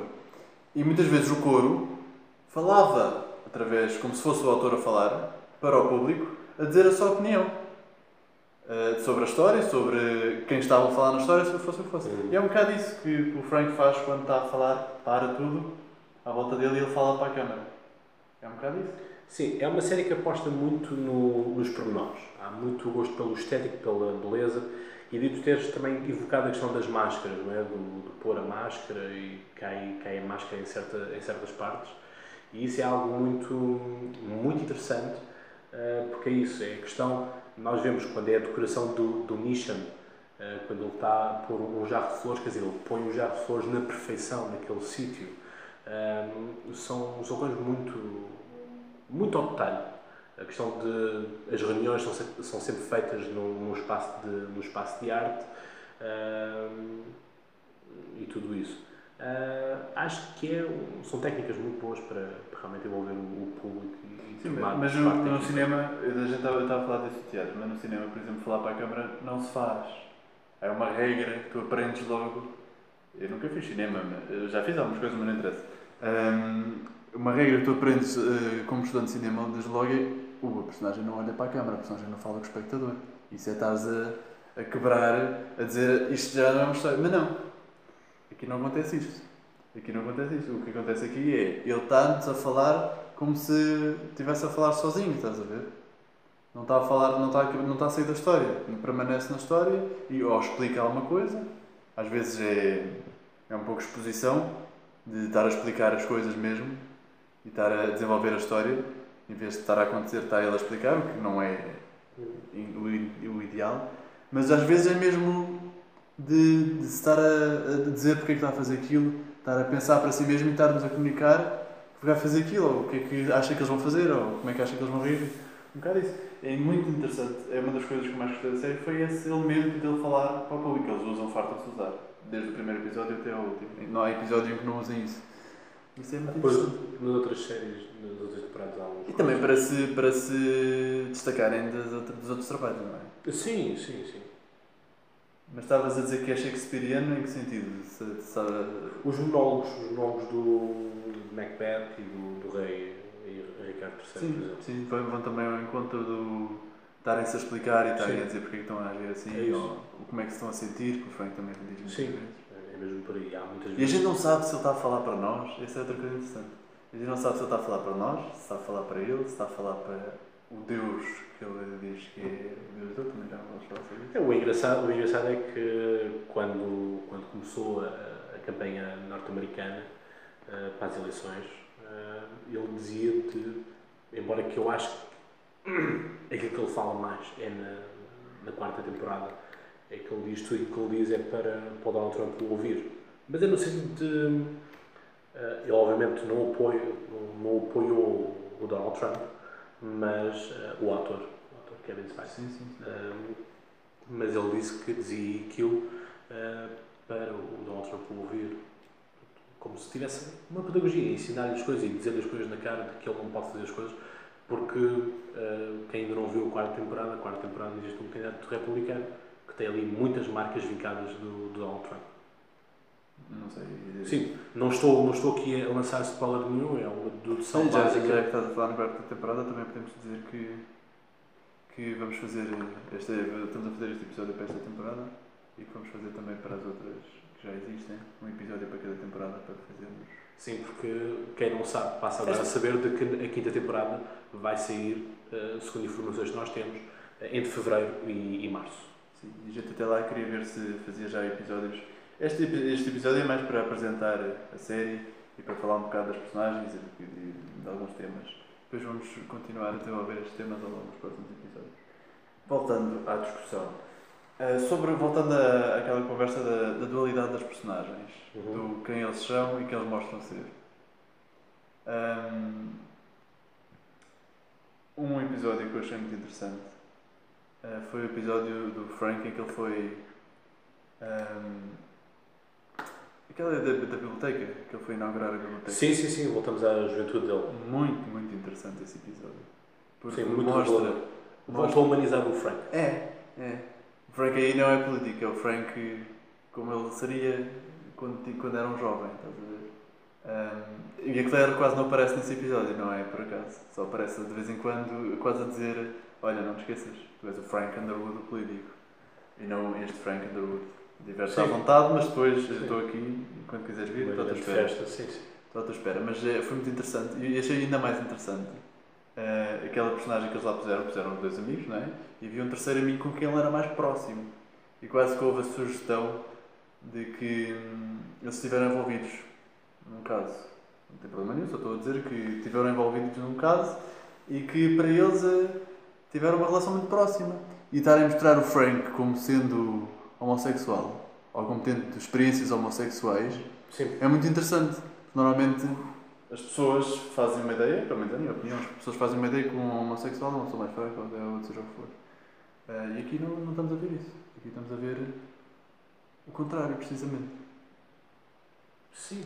[SPEAKER 1] E muitas vezes o coro falava, através, como se fosse o autor a falar, para o público, a dizer a sua opinião uh, sobre a história, sobre quem estava a falar na história, se fosse o que fosse.
[SPEAKER 3] Uhum.
[SPEAKER 1] E é um bocado isso que o Frank faz quando está a falar, para tudo à volta dele e ele fala para a câmara. É um bocado isso.
[SPEAKER 3] Sim, é uma série que aposta muito no- nos pormenores. Há muito gosto pelo estético, pela beleza. E de tu teres também evocado a questão das máscaras, não é? Do, de pôr a máscara e cai, cai a máscara em, certa, em certas partes. E isso é algo muito, muito interessante, eh, porque é isso, é a questão. Nós vemos quando é a decoração do, do Mission, eh, quando ele está a pôr um jarro de flores, quer dizer, ele põe o jarro de flores na perfeição, naquele sítio. Um, são, são coisas muito, muito ao detalhe. A questão de as reuniões são sempre, são sempre feitas num, num espaço, de, num espaço de arte um, e tudo isso. Uh, acho que é, um- são técnicas muito boas para, para realmente envolver o, o público e, e
[SPEAKER 1] Sim, mas no, no cinema, a gente estava, estava a falar desse teatro, mas no cinema, por exemplo, falar para a câmara não se faz. É uma regra que tu aprendes logo. Eu nunca fiz cinema, mas eu já fiz algumas coisas, mas não interessa. Hum, uma regra que tu aprendes eh, como estudante de cinema, desde logo, é o personagem não olha para a câmara, a personagem não fala com o espectador. Isso é estás a, a quebrar, a dizer isto já não é uma história. Mas não, aqui não acontece isto. Aqui não acontece isto. O que acontece aqui é ele está-nos a falar como se estivesse a falar sozinho, estás a ver? Não está a falar, não está a, não está a sair da história. Permanece na história e ou explica alguma coisa. Às vezes é, é um pouco exposição de estar a explicar as coisas mesmo e estar a desenvolver a história em vez de estar a acontecer, está ele a explicar, o que não é o, o ideal. Mas às vezes é mesmo de, de estar a, a dizer porque é que está a fazer aquilo, estar a pensar para si mesmo e estar-nos a comunicar porque vai fazer aquilo, ou o que é que acha que eles vão fazer, ou como é que acha que eles vão reagir. Um bocado isso. É muito interessante. É uma das coisas que mais gostei da série foi esse elemento dele falar para o público. Eles usam, fartam-se usar. Desde o primeiro episódio até ao último. Não há episódio em que não usem isso. Isso é muito
[SPEAKER 3] Depois, nas outras séries, nas outras temporadas, há uns.
[SPEAKER 1] E também para se, para se destacarem das dos outros trabalhos, não é?
[SPEAKER 3] Sim, sim, sim.
[SPEAKER 1] Mas estavas a dizer que é shakespeariano em que sentido? Se, se,
[SPEAKER 3] Os monólogos, os monólogos do Macbeth e do, do rei e Ricardo III, por
[SPEAKER 1] sim,
[SPEAKER 3] exemplo.
[SPEAKER 1] sim, vão vão também ao encontro do estarem-se a explicar e estarem
[SPEAKER 3] Sim.
[SPEAKER 1] a dizer porque é que estão a agir assim,
[SPEAKER 3] É
[SPEAKER 1] ou como é que se estão a sentir, que o Frank também diz
[SPEAKER 3] Sim.
[SPEAKER 1] vezes.
[SPEAKER 3] Mesmo por aí. Há muitas
[SPEAKER 1] E a gente não sabe se ele está a falar para nós, essa é outra coisa interessante. A gente não sabe se ele está a falar para nós, se está a falar para ele, se está a falar para o Deus que ele diz que é o Deus dele, também já vamos falar sobre isso.
[SPEAKER 3] É, o, engraçado, o engraçado é que quando, quando começou a, a campanha norte-americana uh, para as eleições, uh, ele dizia que, embora que eu acho que aquilo que ele fala mais é na, na quarta temporada, é que ele diz tudo o que ele diz é para, para o Donald Trump o ouvir. Mas é no sentido de. Uh, ele obviamente não, apoia, não, não apoiou o Donald Trump, mas o ator, o ator Kevin Spacey.
[SPEAKER 1] Sim, sim, sim.
[SPEAKER 3] mas ele disse que dizia aquilo para o Donald Trump o ouvir como se tivesse uma pedagogia, ensinar-lhe as coisas e dizer-lhe as coisas na cara de que ele não pode fazer as coisas, porque uh, quem ainda não viu a quarta temporada, a quarta temporada existe um candidato republicano que tem ali muitas marcas vincadas do, do Donald Trump.
[SPEAKER 1] Não sei.
[SPEAKER 3] Sim, não estou, não estou aqui a lançar spoiler nenhum, é uma dedução
[SPEAKER 1] já,
[SPEAKER 3] básica.
[SPEAKER 1] já que estás a falar na quarta temporada, também podemos dizer que, que vamos fazer este, estamos a fazer este episódio para esta temporada e que vamos fazer também para as outras que já existem, um episódio para cada temporada para fazermos.
[SPEAKER 3] Sim, porque quem não sabe passa agora a saber de que a quinta temporada vai sair, uh, segundo informações que nós temos, uh, entre fevereiro e, e, março.
[SPEAKER 1] Sim, a gente até lá queria ver se fazia já episódios. Este, este episódio é mais para apresentar a série e para falar um bocado das personagens e de, de, alguns temas. Depois vamos continuar a desenvolver estes temas ao longo dos próximos episódios. Voltando à discussão. Uh, sobre, voltando à, àquela conversa da, da dualidade das personagens, uhum. do quem eles são e quem eles mostram ser. Um, um episódio que eu achei muito interessante uh, foi o episódio do Frank em que ele foi. Um, aquela da, da biblioteca, que ele foi inaugurar a biblioteca.
[SPEAKER 3] Sim, sim, sim, voltamos à juventude dele.
[SPEAKER 1] Muito, muito interessante esse episódio.
[SPEAKER 3] Porque sim, muito mostra, Voltou a humanizar o Frank.
[SPEAKER 1] É, é. O Frank aí não é político, é o Frank como ele seria quando, quando era um jovem, estás a ver? Um, e a Claire quase não aparece nesse episódio, não é? Por acaso. Só aparece de vez em quando, quase a dizer: Olha, não te esqueças, tu és o Frank Underwood, o político. E não este Frank Underwood. Diverte à vontade, mas depois sim. estou aqui, quando quiseres vir, estou à tua espera.
[SPEAKER 3] Festa, sim, sim.
[SPEAKER 1] Estou à tua espera. Mas é, foi muito interessante e achei ainda mais interessante uh, aquela personagem que eles lá puseram, puseram dois amigos, não é? E havia um terceiro amigo com quem ele era mais próximo. E quase que houve a sugestão de que hum, eles estiveram envolvidos num caso. Não tem problema nenhum, só estou a dizer que estiveram envolvidos num caso e que para eles uh, tiveram uma relação muito próxima. E estarem a mostrar o Frank como sendo homossexual ou como tendo experiências homossexuais
[SPEAKER 3] Sim.
[SPEAKER 1] é muito interessante. Normalmente as pessoas fazem uma ideia, pelo menos a minha opinião, as pessoas fazem uma ideia com um homossexual, uma pessoa mais fraca, ou seja o que for. Uh, e aqui não, não estamos a ver isso. Aqui estamos a ver o contrário, precisamente.
[SPEAKER 3] Sim.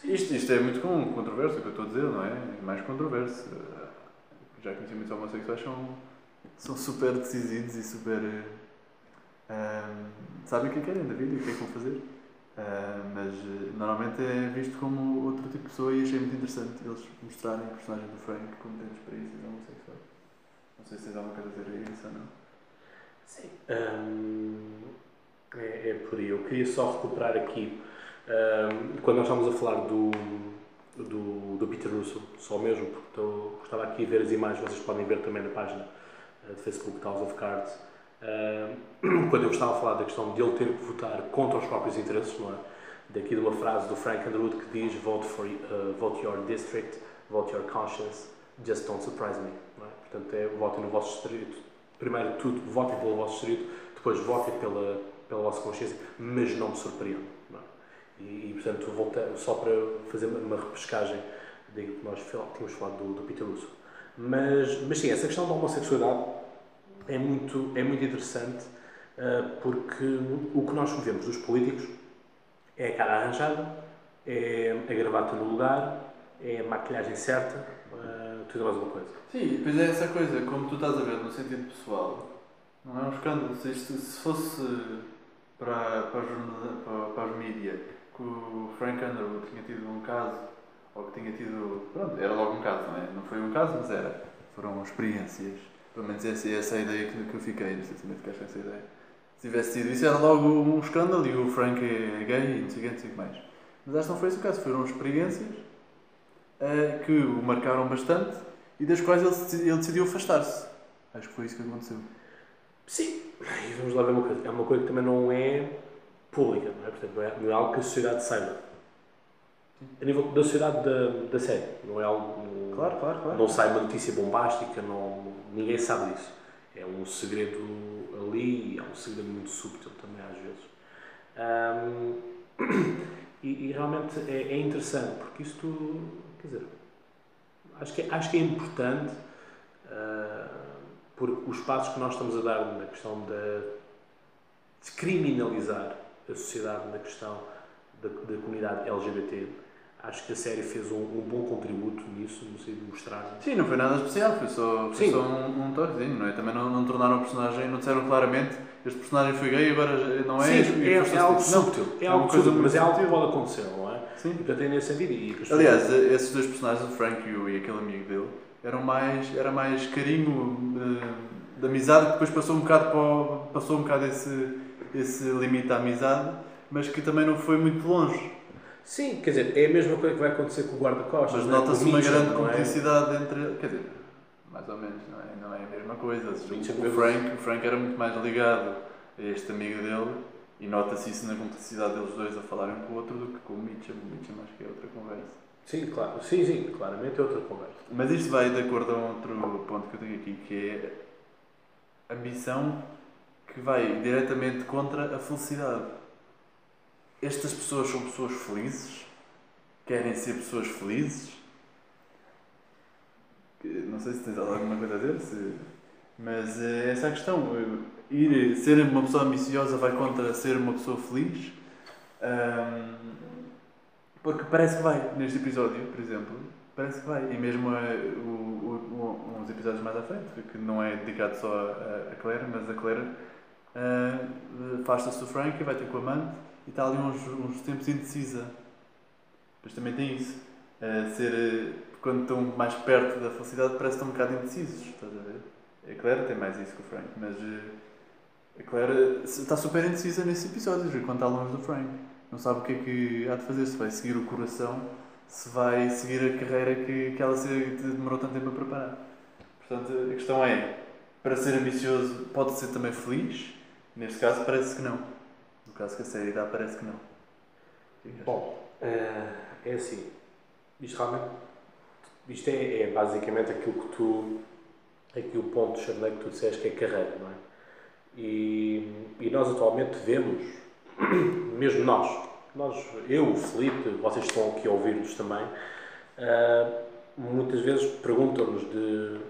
[SPEAKER 1] Sim. Isto, isto é muito com, controverso, o que eu estou a dizer, não é? É mais controverso. Uh, já conheci muitos homossexuais são, são super decisivos e super. Uh, sabem o que é querem da vida e o que é que vão fazer. Uh, mas uh, normalmente é visto como outro tipo de pessoa e achei muito interessante eles mostrarem o personagem do Frank como tendo experiências homossexuais. Não sei se tens alguma coisa a dizer a isso ou não.
[SPEAKER 3] Sim. Um, é, é, por aí. Eu queria só recuperar aqui, um, quando nós estávamos a falar do, do, do Peter Russo, só mesmo, porque estou, estava aqui a ver as imagens, vocês podem ver também na página de Facebook House of Cards quando eu estava a falar da questão de ele ter que votar contra os próprios interesses, não é? Daqui de uma frase do Frank Underwood que diz: Vote, for, uh, vote your district, vote your conscience, just don't surprise me. Não é? Portanto, é votem no vosso distrito. Primeiro tudo, votem pelo vosso distrito, depois votem pela, pela vossa consciência, mas não me surpreendam. É? E, e, portanto, volta, só para fazer uma repescagem daquilo que nós tínhamos falado do, do Peter Russo. Mas, mas sim, essa questão da homossexualidade é muito, é muito interessante uh, porque o que nós vemos dos políticos é a cara arranjada, é a gravata no lugar, é a maquilhagem certa, uh, tudo mais uma coisa.
[SPEAKER 1] Sim, pois é essa coisa, como tu estás a ver no sentido pessoal, não é um escândalo. Se, isto, se fosse para, para, para, para os mídias que o Frank Underwood tinha tido um caso, ou que tinha tido. Pronto, era logo um caso, não é? Não foi um caso, mas era. Foram experiências pelo menos essa, essa é a ideia que, que eu fiquei, não sei se me ficaste com essa ideia. Se tivesse sido isso, era logo um escândalo e o Frank é gay e não sei o que, não sei o que mais. Mas acho que não foi esse o caso, foram experiências. eh, que o marcaram bastante e das quais ele, ele decidiu afastar-se. Acho que foi isso que aconteceu.
[SPEAKER 3] Sim, e vamos lá ver uma coisa. É uma coisa que também não é pública, não é? Portanto, não é, é algo que a sociedade saiba. A nível da sociedade da, da série, não é algo. não-
[SPEAKER 1] Claro, claro, claro.
[SPEAKER 3] Não sai uma notícia bombástica, não, ninguém sabe disso. É um segredo ali, é um segredo muito súbtil também às vezes. Ahm, e, e realmente é, é interessante, porque isto, quer dizer, acho que, é- acho que é importante, ah, porque os passos que nós estamos a dar na questão da descriminalizar a sociedade na questão da, da comunidade LGBT, acho que a série fez um, um bom contributo nisso, sentido de mostrar.
[SPEAKER 1] Sim, não foi nada especial, foi só, foi
[SPEAKER 3] Sim.
[SPEAKER 1] só um, um toquezinho, não é? Também não, não tornaram o personagem, não disseram claramente este personagem foi gay agora não é.
[SPEAKER 3] Sim,
[SPEAKER 1] e
[SPEAKER 3] é,
[SPEAKER 1] foste
[SPEAKER 3] é algo
[SPEAKER 1] assim. Não,
[SPEAKER 3] súbtil, é
[SPEAKER 1] é
[SPEAKER 3] algo
[SPEAKER 1] coisa
[SPEAKER 3] súbtil, mas é algo que pode acontecer, não é?
[SPEAKER 1] Sim.
[SPEAKER 3] E portanto é nesse sentido. E
[SPEAKER 1] Aliás, esses dois personagens, o Frank e, o, e aquele amigo dele, eram mais, era mais carinho de, de amizade, que depois passou um bocado, para passou um bocado esse, esse limite da amizade, mas que também não foi muito longe.
[SPEAKER 3] Sim, quer dizer, é a mesma coisa que vai acontecer com o guarda-costas.
[SPEAKER 1] Mas
[SPEAKER 3] é?
[SPEAKER 1] nota-se
[SPEAKER 3] o
[SPEAKER 1] uma grande
[SPEAKER 3] é?
[SPEAKER 1] cumplicidade entre. Quer dizer, mais ou menos, não é, não é a mesma coisa. O. Frank, o Frank era muito mais ligado a este amigo dele e nota-se isso na cumplicidade deles dois a falarem com o outro do que com o Mitchell. O Mitchell acho que é outra conversa.
[SPEAKER 3] Sim, claro. Sim, sim, claramente é outra conversa.
[SPEAKER 1] Mas isto vai de acordo a outro ponto que eu tenho aqui, que é a ambição que vai diretamente contra a felicidade. Estas pessoas são pessoas felizes? Querem ser pessoas felizes? Não sei se tens alguma coisa a dizer, se- mas eh, essa é a questão. Ir ser uma pessoa ambiciosa vai contra ser uma pessoa feliz? Ahm, porque parece que vai, neste episódio, por exemplo, parece que vai. E mesmo eh, o, o- uns episódios mais à frente, que não é dedicado só a, a Claire, mas a Claire ah, afasta-se do Frank e vai ter com a amante e está ali uns, uns tempos indecisa. Depois também tem isso. Ser, eh, quando estão mais perto da felicidade, parece que estão um bocado indecisos, estás a ver? A Claire tem mais isso que o Frank, mas eh, a Claire está super indecisa nesses episódios, quando está longe do Frank. Não sabe o que é que há de fazer, se vai seguir o coração, se vai seguir a carreira que, que ela se demorou tanto tempo a preparar. Portanto, a questão é, para ser ambicioso, pode ser também feliz? Neste caso, parece que não. No caso que a série parece que não.
[SPEAKER 3] Bom, eh, é assim. Isto realmente. Isto é, é basicamente aquilo que tu. Aqui o ponto, Charley, que tu disseste que é carreira, não é? E, e nós atualmente vemos, mesmo nós, nós, eu, o Felipe, vocês estão aqui a ouvir-nos também, ah, muitas vezes perguntam-nos de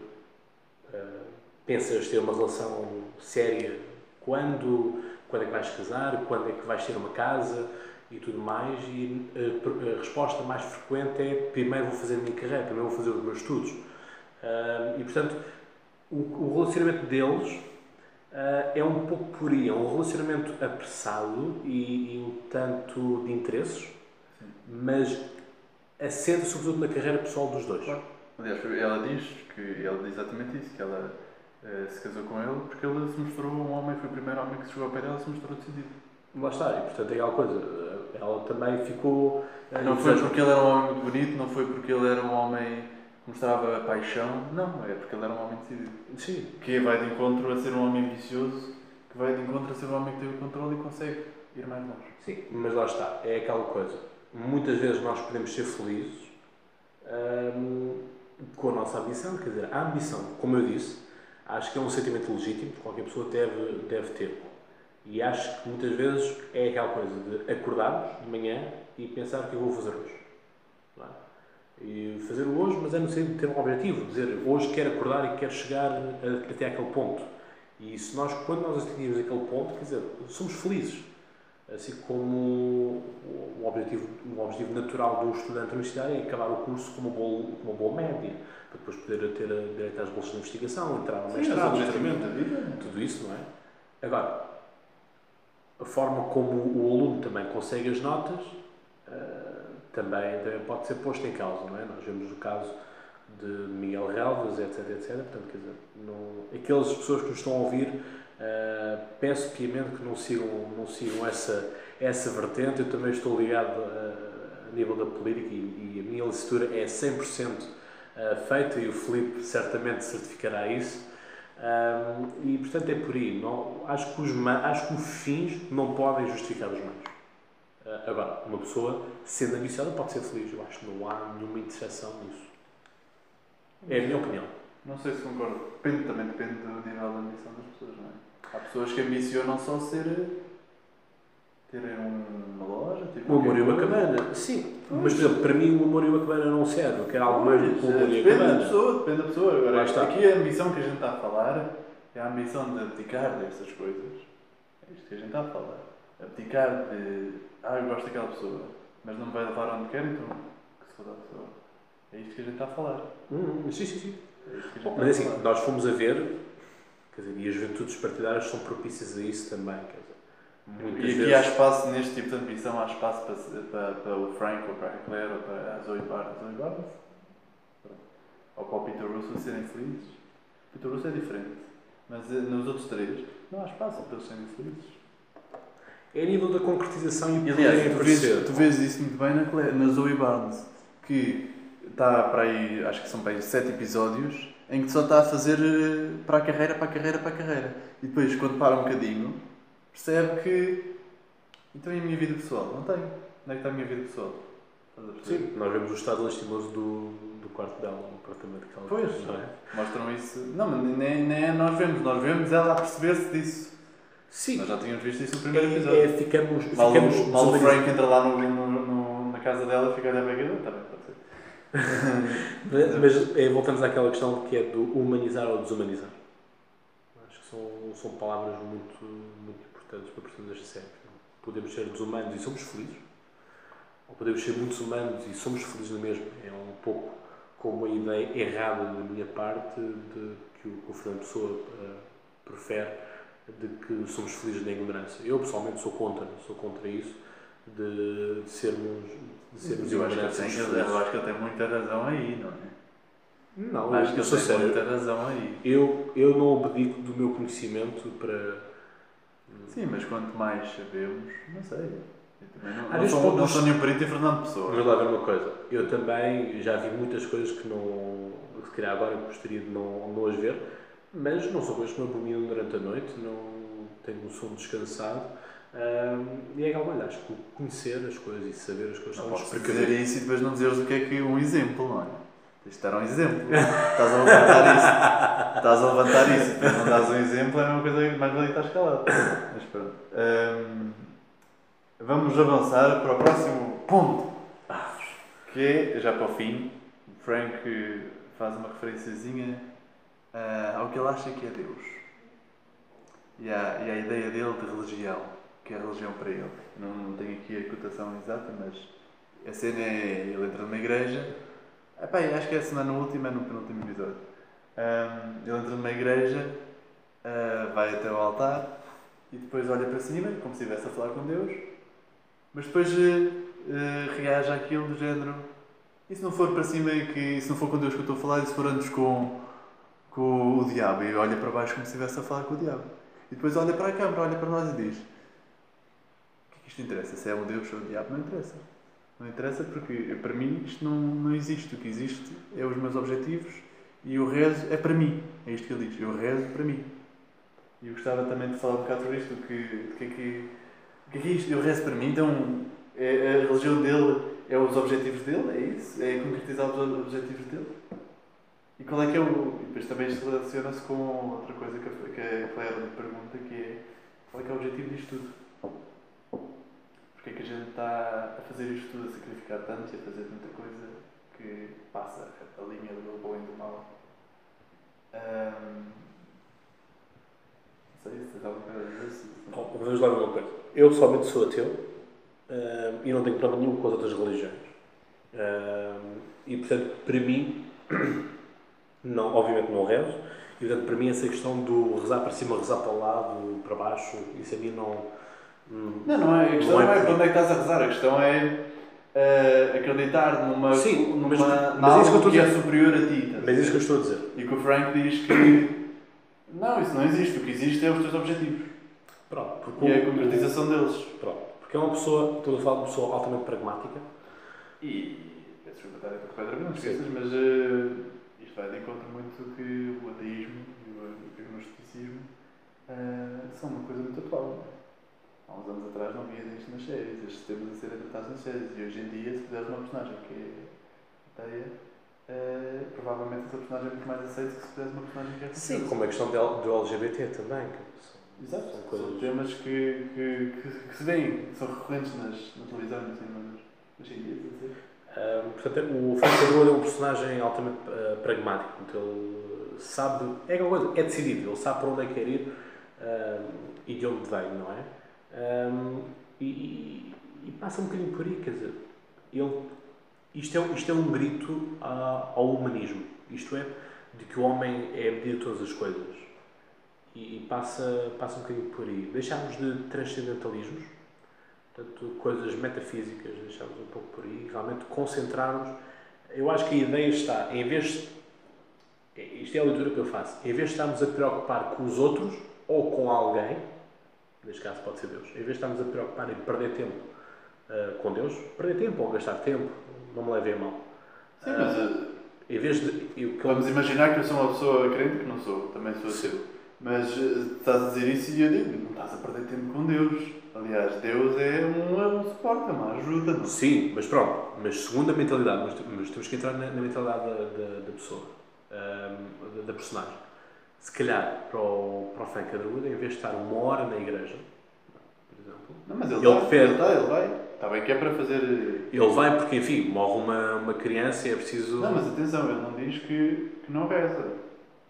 [SPEAKER 3] ah, pensas ter uma relação séria quando, quando é que vais casar, quando é que vais ter uma casa e tudo mais e a, a resposta mais frequente é primeiro vou fazer a minha carreira, primeiro vou fazer os meus estudos e portanto o, o relacionamento deles ah, é um pouco por aí, é um relacionamento apressado e, e um tanto de interesses, mas assenta sobretudo na carreira pessoal dos dois.
[SPEAKER 1] Claro. Aliás, ela diz que ela diz exatamente isso, que ela eh, se casou com ele porque ele se mostrou um homem, foi o primeiro homem que chegou ao pé dela se mostrou decidido.
[SPEAKER 3] Lá está, e portanto é aquela coisa, ela também ficou. ah,
[SPEAKER 1] Não foi porque ele era um homem muito bonito, não foi porque ele era um homem que mostrava paixão, não, é porque ele era um homem decidido.
[SPEAKER 3] Sim,
[SPEAKER 1] Que vai de encontro a ser um homem ambicioso, que vai de encontro a ser um homem que tem o controle e consegue ir mais longe.
[SPEAKER 3] sim, mas lá está, é aquela coisa. Muitas vezes nós podemos ser felizes hum, com a nossa ambição, quer dizer, a ambição, como eu disse, acho que é um sentimento legítimo que qualquer pessoa deve, deve ter. E acho que muitas vezes é aquela coisa de acordarmos de manhã e pensar o que eu vou fazer hoje. É? E fazer hoje, mas é no sentido de ter um objetivo, dizer hoje quero acordar e quero chegar a- até aquele ponto. E se nós, quando nós atingimos aquele ponto, quer dizer, somos felizes. Assim como o objetivo, o objetivo natural do estudante universitário é acabar o curso com uma boa, com uma boa média, para depois poder ter direito às bolsas de investigação, entrar no mestrado, tudo isso, não é? Agora, a forma como o aluno também consegue as notas eh, também, também pode ser posto em causa, não é? Nós vemos o caso de Miguel Relvas, etc, etc. Portanto, quer dizer, não, aquelas pessoas que nos estão a ouvir, eh, peço piamente que não sigam, não sigam essa, essa vertente. Eu também estou ligado a, a a nível da política e, e a minha licenciatura é 100% uh, feita e o Felipe certamente certificará isso. Um, e portanto é por aí. Não, acho, que os, acho que os fins não podem justificar os meios. Uh, agora, uma pessoa sendo ambiciosa pode ser feliz. Eu acho que não há nenhuma interseção nisso. É a minha opinião.
[SPEAKER 1] Não sei se concordo. Depende, também depende do nível de ambição das pessoas, não é? Há pessoas que ambicionam só ser. Terem uma loja, tipo.
[SPEAKER 3] O amor e uma cabana, sim. Pois. Mas, por exemplo, para mim o amor e uma cabana não serve. Eu quero algo mais do que o amor e a cabana.
[SPEAKER 1] Depende da pessoa, depende da pessoa. Agora, aqui a ambição que a gente está a falar é a ambição de abdicar dessas coisas. É isto que a gente está a falar. Abdicar de. Ah, eu gosto daquela pessoa, mas não me vai levar onde quer, então que se foda a pessoa. É isto que a gente está a falar.
[SPEAKER 3] Hum, sim, sim, sim. É Bom, mas assim, nós fomos a ver, quer dizer, e as juventudes partidárias são propícias a isso também. Quer dizer,
[SPEAKER 1] Muitas e aqui vezes... há espaço, neste tipo de ambição, há espaço para, para, para o Frank, ou para a Claire, ou para a Zoe Barnes, Zoe Barnes? ou para o Peter Russo serem felizes. O Peter Russo é diferente, mas eh, nos outros três não há espaço para eles serem felizes.
[SPEAKER 3] É a nível da concretização
[SPEAKER 1] e, aliás, tu vês, tu vês isso muito bem na, Claire, na Zoe Barnes, que está para aí, acho que são para aí sete episódios, em que só está a fazer eh, para a carreira, para a carreira, para a carreira. E depois, quando para um bocadinho, percebe que. Então e a minha vida pessoal? Não tenho. Onde é que está a minha vida pessoal?
[SPEAKER 3] Sim, nós vemos o estado lastimoso do, do quarto dela, no apartamento que ela
[SPEAKER 1] Pois, não é? mostram isso. Não, mas nem, nem é nós vemos, nós vemos ela a perceber-se disso.
[SPEAKER 3] Sim.
[SPEAKER 1] Nós já tínhamos visto isso no primeiro
[SPEAKER 3] é,
[SPEAKER 1] episódio.
[SPEAKER 3] É, ficamos.
[SPEAKER 1] Mal,
[SPEAKER 3] ficamos
[SPEAKER 1] mal o Frank entra lá no, no, no, na casa dela e fica a olhar para aquilo, também pode
[SPEAKER 3] ser. mas é, voltamos àquela questão que é do humanizar ou desumanizar. Acho que são, são palavras muito importantes para perceber desta série. Podemos ser desumanos e somos felizes, ou podemos ser muitos humanos e somos felizes na mesma. É um pouco como a ideia errada da minha parte de que o, que o Fernando Pessoa uh, prefere de que somos felizes na ignorância. Eu pessoalmente sou contra, sou contra isso de, de sermos de sermos
[SPEAKER 1] eu acho, que tem, eu acho que ele tem muita razão aí, não é?
[SPEAKER 3] Não,
[SPEAKER 1] acho
[SPEAKER 3] eu,
[SPEAKER 1] que ele
[SPEAKER 3] tem
[SPEAKER 1] sério. muita razão aí.
[SPEAKER 3] Eu, eu não obedico do meu conhecimento para.
[SPEAKER 1] Sim, mas quanto mais sabemos, não sei. Não, não, sou, não sou nenhum perito em Fernando Pessoa.
[SPEAKER 3] Vamos lá ver uma coisa. Eu também já vi muitas coisas que não. Se calhar agora gostaria de não, não as ver, mas não são coisas que me abominam durante a noite, não tenho um sono descansado. E é igual, olha, acho que conhecer as coisas e saber as coisas
[SPEAKER 1] não são dizer isso e depois não dizeres o que é que um exemplo, não é? De dar um exemplo. Estás a levantar isso. Estás a levantar isso. Depois não dás um exemplo, é uma coisa mais valia estar escalado. Mas pronto. Um, vamos avançar para o próximo ponto. Que é, já para o fim, Frank faz uma referenciazinha uh, ao que ele acha que é Deus. E à, e à ideia dele de religião, que é a religião para ele. Não, não tenho aqui a cotação exata, mas a cena é ele entra numa igreja. Epá, acho que é semana última, é no penúltimo episódio. Um, ele entra numa igreja, uh, vai até o altar e depois olha para cima, como se estivesse a falar com Deus, mas depois uh, uh, reage àquilo do género. E se não for para cima, que, se não for com Deus que eu estou a falar, e se for antes com, com o diabo e olha para baixo como se estivesse a falar com o diabo. E depois olha para a câmara, olha para nós e diz: O que é que isto interessa? Se é um Deus ou um diabo? Não interessa. Não interessa porque para mim isto não, não existe. O que existe é os meus objetivos e o rezo é para mim. É isto que ele diz: Eu rezo para mim. E eu gostava também de falar um bocado sobre isto: o que, que, é que, que é que é isto? Eu rezo para mim, então é, a religião dele é os objetivos dele? É isso? É concretizar os objetivos dele? E qual é que é o. E depois também isto relaciona-se com outra coisa que a, que a Claire me pergunta, que é qual é que é o objetivo disto tudo? Porque é que a gente está a fazer isto tudo, a sacrificar tanto e a fazer tanta coisa que passa a linha do bom e do mal? Um, não sei se tens alguma coisa a dizer.
[SPEAKER 3] Bom, vamos lá uma coisa. Eu pessoalmente sou ateu um, e não tenho problema nenhum com as outras religiões. Um, e portanto, para mim. não, obviamente não rezo, e portanto para mim essa questão do rezar para cima, rezar para o lado, para baixo, isso a mim não.
[SPEAKER 1] Não, não é. A questão não é, não é para onde é que estás a rezar, a questão é uh, acreditar numa,
[SPEAKER 3] Sim,
[SPEAKER 1] numa
[SPEAKER 3] mas,
[SPEAKER 1] mas isso que, que é superior a ti.
[SPEAKER 3] Mas isso que eu estou a dizer.
[SPEAKER 1] E que o Frank diz que não, isso não existe, o que existe é os teus objetivos.
[SPEAKER 3] Pronto, porque
[SPEAKER 1] e é a concretização deles.
[SPEAKER 3] Pronto, porque é uma pessoa, estou a falar de uma pessoa altamente pragmática
[SPEAKER 1] E, peço desculpa estar com Pedro, não esqueças, mas uh, isto vai de encontro muito que o ateísmo e o agnosticismo uh, são uma coisa muito atual. Há uns anos atrás não havia isto nas séries, estes temas a serem tratados nas séries. E hoje em dia, se fizeres uma personagem que é ateia, uh, provavelmente essa personagem é muito mais aceita que se fizeres uma personagem que é.
[SPEAKER 3] Sim, como a questão do LGBT também. que
[SPEAKER 1] Exato,
[SPEAKER 3] São
[SPEAKER 1] são,
[SPEAKER 3] coisas-
[SPEAKER 1] temas que, que, que, que se veem, são recorrentes nas, na televisão e hoje em dia, quer dizer.
[SPEAKER 3] Um, portanto, o Underwood é um personagem altamente uh, pragmático. Portanto, ele sabe. É coisa, é decidido. Ele sabe para onde é que quer ir um, e de onde vem, não é? Um, e, e- passa um bocadinho por aí, quer dizer, ele, isto, é, isto é um grito a- ao humanismo. Isto é, de que o homem é a de todas as coisas. E, e passa, passa um bocadinho por aí. Deixámos de transcendentalismos portanto, coisas metafísicas, deixamos um pouco por aí, realmente concentrarmos. Eu acho que a ideia está, em vez isto é a leitura que eu faço, em vez de estarmos a preocupar com os outros ou com alguém, neste caso pode ser Deus, em vez de estarmos a preocupar em perder tempo ah, com Deus, perder tempo ou gastar tempo, não me levem a mal.
[SPEAKER 1] Sim, mas uh,
[SPEAKER 3] Em vez de. Eu,
[SPEAKER 1] vamos imaginar que eu sou uma pessoa crente, que não sou, também sou ateu. Mas uh, estás a dizer isso e eu digo, não estás a perder tempo com Deus. Aliás, Deus é um, é um suporte, é uma ajuda. Não?
[SPEAKER 3] Sim, mas pronto, mas segundo a mentalidade, mas, mas temos que entrar na, na mentalidade da, da, da pessoa, ahm, da, da personagem. Se calhar, para o, para o Frank Underwood, em vez de estar uma hora na igreja, por exemplo,
[SPEAKER 1] Não, mas ele,
[SPEAKER 3] Ele
[SPEAKER 1] está,
[SPEAKER 3] fez-
[SPEAKER 1] ele está, ele vai. Está bem que é para fazer. uh,
[SPEAKER 3] ele vai porque, enfim, morre uma, uma criança e é preciso.
[SPEAKER 1] Não, mas atenção, ele não diz que, que não reza.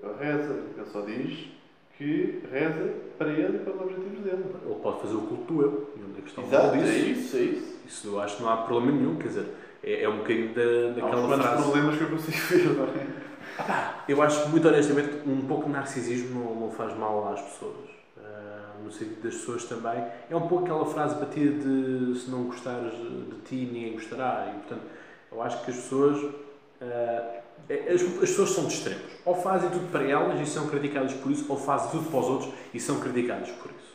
[SPEAKER 1] Ele reza. Ele só diz que reza para ele e para os objetivos dele.
[SPEAKER 3] Ele pode fazer o culto do eu. E onde é que está o
[SPEAKER 1] Exato,
[SPEAKER 3] mal
[SPEAKER 1] é
[SPEAKER 3] disso?
[SPEAKER 1] isso, é isso.
[SPEAKER 3] Isso eu acho que não há problema nenhum, quer dizer, é, é um bocadinho da,
[SPEAKER 1] Há uns
[SPEAKER 3] daquela frase.
[SPEAKER 1] problemas que eu consigo ver, não é?
[SPEAKER 3] Eu acho muito honestamente, um pouco de narcisismo não, não faz mal às pessoas. Ah, no sentido das pessoas também. É um pouco aquela frase batida de se não gostares de ti, ninguém gostará. E, portanto, eu acho que as pessoas. ah, as, as pessoas são de extremos. Ou fazem tudo para elas e são criticadas por isso, ou fazem tudo para os outros e são criticadas por isso.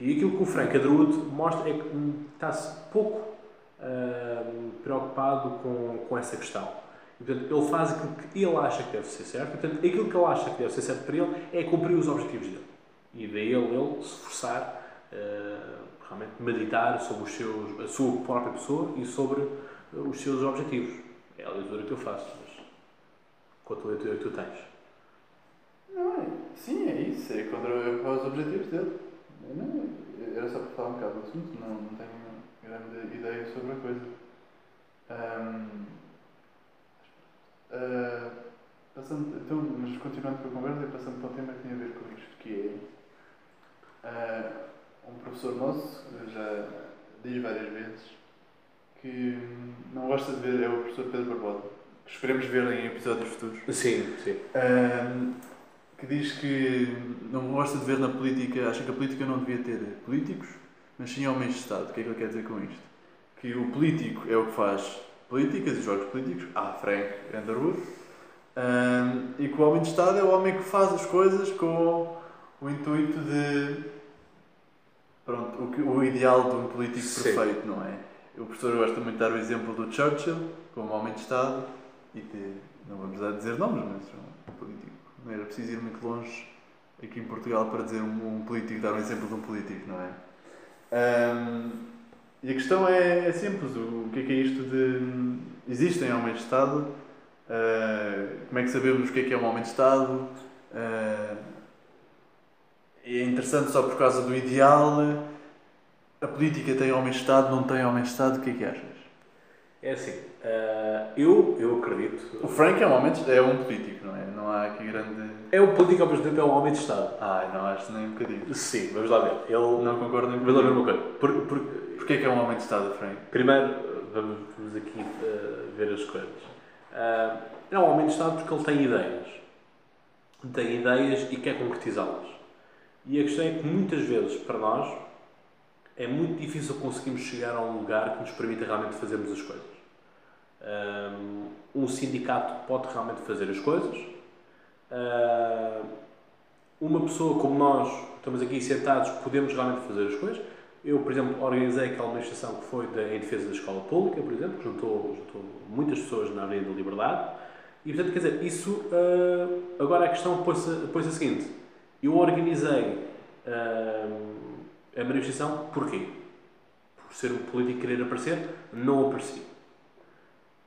[SPEAKER 3] E aquilo que o Frank Underwood mostra é que hum, está-se pouco ah, preocupado com, com essa questão. Portanto, ele faz aquilo que ele acha que deve ser certo, portanto, aquilo que ele acha que deve ser certo para ele é cumprir os objetivos dele. E daí ele, ele se esforçar, eh, realmente meditar sobre os seus, a sua própria pessoa e sobre eh, os seus objetivos. É a leitura que eu faço, mas quanto a leitura que tu tens?
[SPEAKER 1] Não é? Sim, é isso. É contra os objetivos dele. Não, era só para falar um bocado do assunto, não, não tenho grande ideia sobre a coisa. Ahm, ah, passando, então, mas continuando com a conversa e passando para o tema que tem a ver com isto, que é ah, um professor nosso já diz várias vezes que não gosta de ver, é o professor Pedro Barbosa, que esperemos ver em episódios futuros.
[SPEAKER 3] Sim, sim.
[SPEAKER 1] Ahm, que diz que não gosta de ver na política, acha que a política não devia ter políticos, mas sim homens de Estado. O que é que ele quer dizer com isto? Que o político é o que faz políticas e jogos políticos, há Frank Underwood, ahm, e que o homem de Estado é o homem que faz as coisas com o intuito de. Pronto, o, que- o ideal de um político
[SPEAKER 3] Sim.
[SPEAKER 1] perfeito, não é? O professor gosta muito de dar o exemplo do Churchill como homem de Estado e de, não vamos a dizer nomes, mas um político. Não era preciso ir muito longe aqui em Portugal para dizer um, um político, dar um exemplo de um político, não é? Ahm, e a questão é, é simples: o, que é que é isto de. Existem homens de Estado? Ah, como é que sabemos o que é que é um homem de Estado? Ah, é interessante só por causa do ideal. A política tem homens de Estado, não tem homens de Estado, o que é que achas?
[SPEAKER 3] É assim, ah, eu, eu acredito.
[SPEAKER 1] O Frank é um homem de, é um político, não é? Não há aqui grande.
[SPEAKER 3] É o político ao mesmo tempo, é um homem de Estado.
[SPEAKER 1] Ai, não acho nem um bocadinho.
[SPEAKER 3] Sim, vamos lá ver. Ele.
[SPEAKER 1] Não concordo nem um
[SPEAKER 3] Vamos lá ver uma coisa. Por, por,
[SPEAKER 1] Porquê é que é um homem de Estado, Frank?
[SPEAKER 3] Primeiro, vamos, aqui eh, ver as coisas. Ah, é um homem de Estado porque ele tem ideias. Tem ideias e quer concretizá-las. E a questão é que muitas vezes, para nós, é muito difícil conseguirmos chegar a um lugar que nos permita realmente fazermos as coisas. Ah, Um sindicato pode realmente fazer as coisas. Uma pessoa como nós, estamos aqui sentados, podemos realmente fazer as coisas. Eu, por exemplo, organizei aquela manifestação que foi de, em defesa da escola pública, por exemplo, que juntou, juntou muitas pessoas na Avenida da Liberdade. E, portanto, quer dizer, isso. Uh, agora a questão põe-se põe a seguinte: eu organizei uh, a manifestação porquê? Por ser um político querer aparecer, não apareci.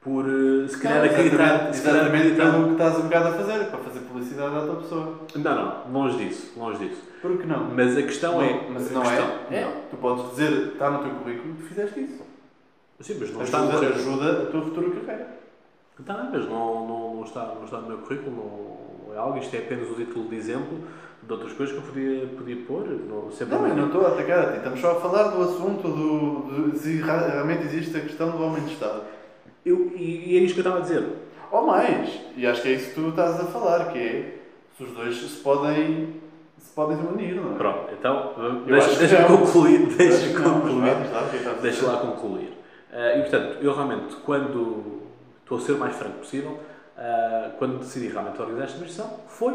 [SPEAKER 3] Por uh, se calhar acreditar. se calhar acreditar-
[SPEAKER 1] pelo que estás um bocado a fazer, para fazer publicidade à tua pessoa.
[SPEAKER 3] Não, não, longe disso, longe disso.
[SPEAKER 1] Por que não?
[SPEAKER 3] Mas a questão é.
[SPEAKER 1] Mas não
[SPEAKER 3] questão,
[SPEAKER 1] é? é. Tu podes dizer, está no teu currículo que fizeste isso.
[SPEAKER 3] Sim, mas não está no
[SPEAKER 1] Ajuda,
[SPEAKER 3] currículo.
[SPEAKER 1] ajuda a tua futura carreira.
[SPEAKER 3] Está bem, mas não, não, não, está, não está no meu currículo, não, não é algo, isto é apenas o título de exemplo de outras coisas que eu podia, podia pôr, não, sempre
[SPEAKER 1] Não, eu não estou a atacar a ti. Estamos só a falar do assunto do, de se realmente existe a questão do homem de Estado.
[SPEAKER 3] Eu, e, e é isto que eu estava a dizer.
[SPEAKER 1] Ou mais. E acho que é isso que tu estás a falar, que é se os dois se podem, se podem unir, não é?
[SPEAKER 3] Pronto, então,
[SPEAKER 1] Eu
[SPEAKER 3] deixa,
[SPEAKER 1] não.
[SPEAKER 3] concluir,
[SPEAKER 1] Acho
[SPEAKER 3] deixa
[SPEAKER 1] que não, mas
[SPEAKER 3] concluir.
[SPEAKER 1] é
[SPEAKER 3] Deixa lá concluir. Ah, e portanto, eu realmente, quando estou a ser o mais franco possível, ah, quando decidi realmente organizar esta missão, foi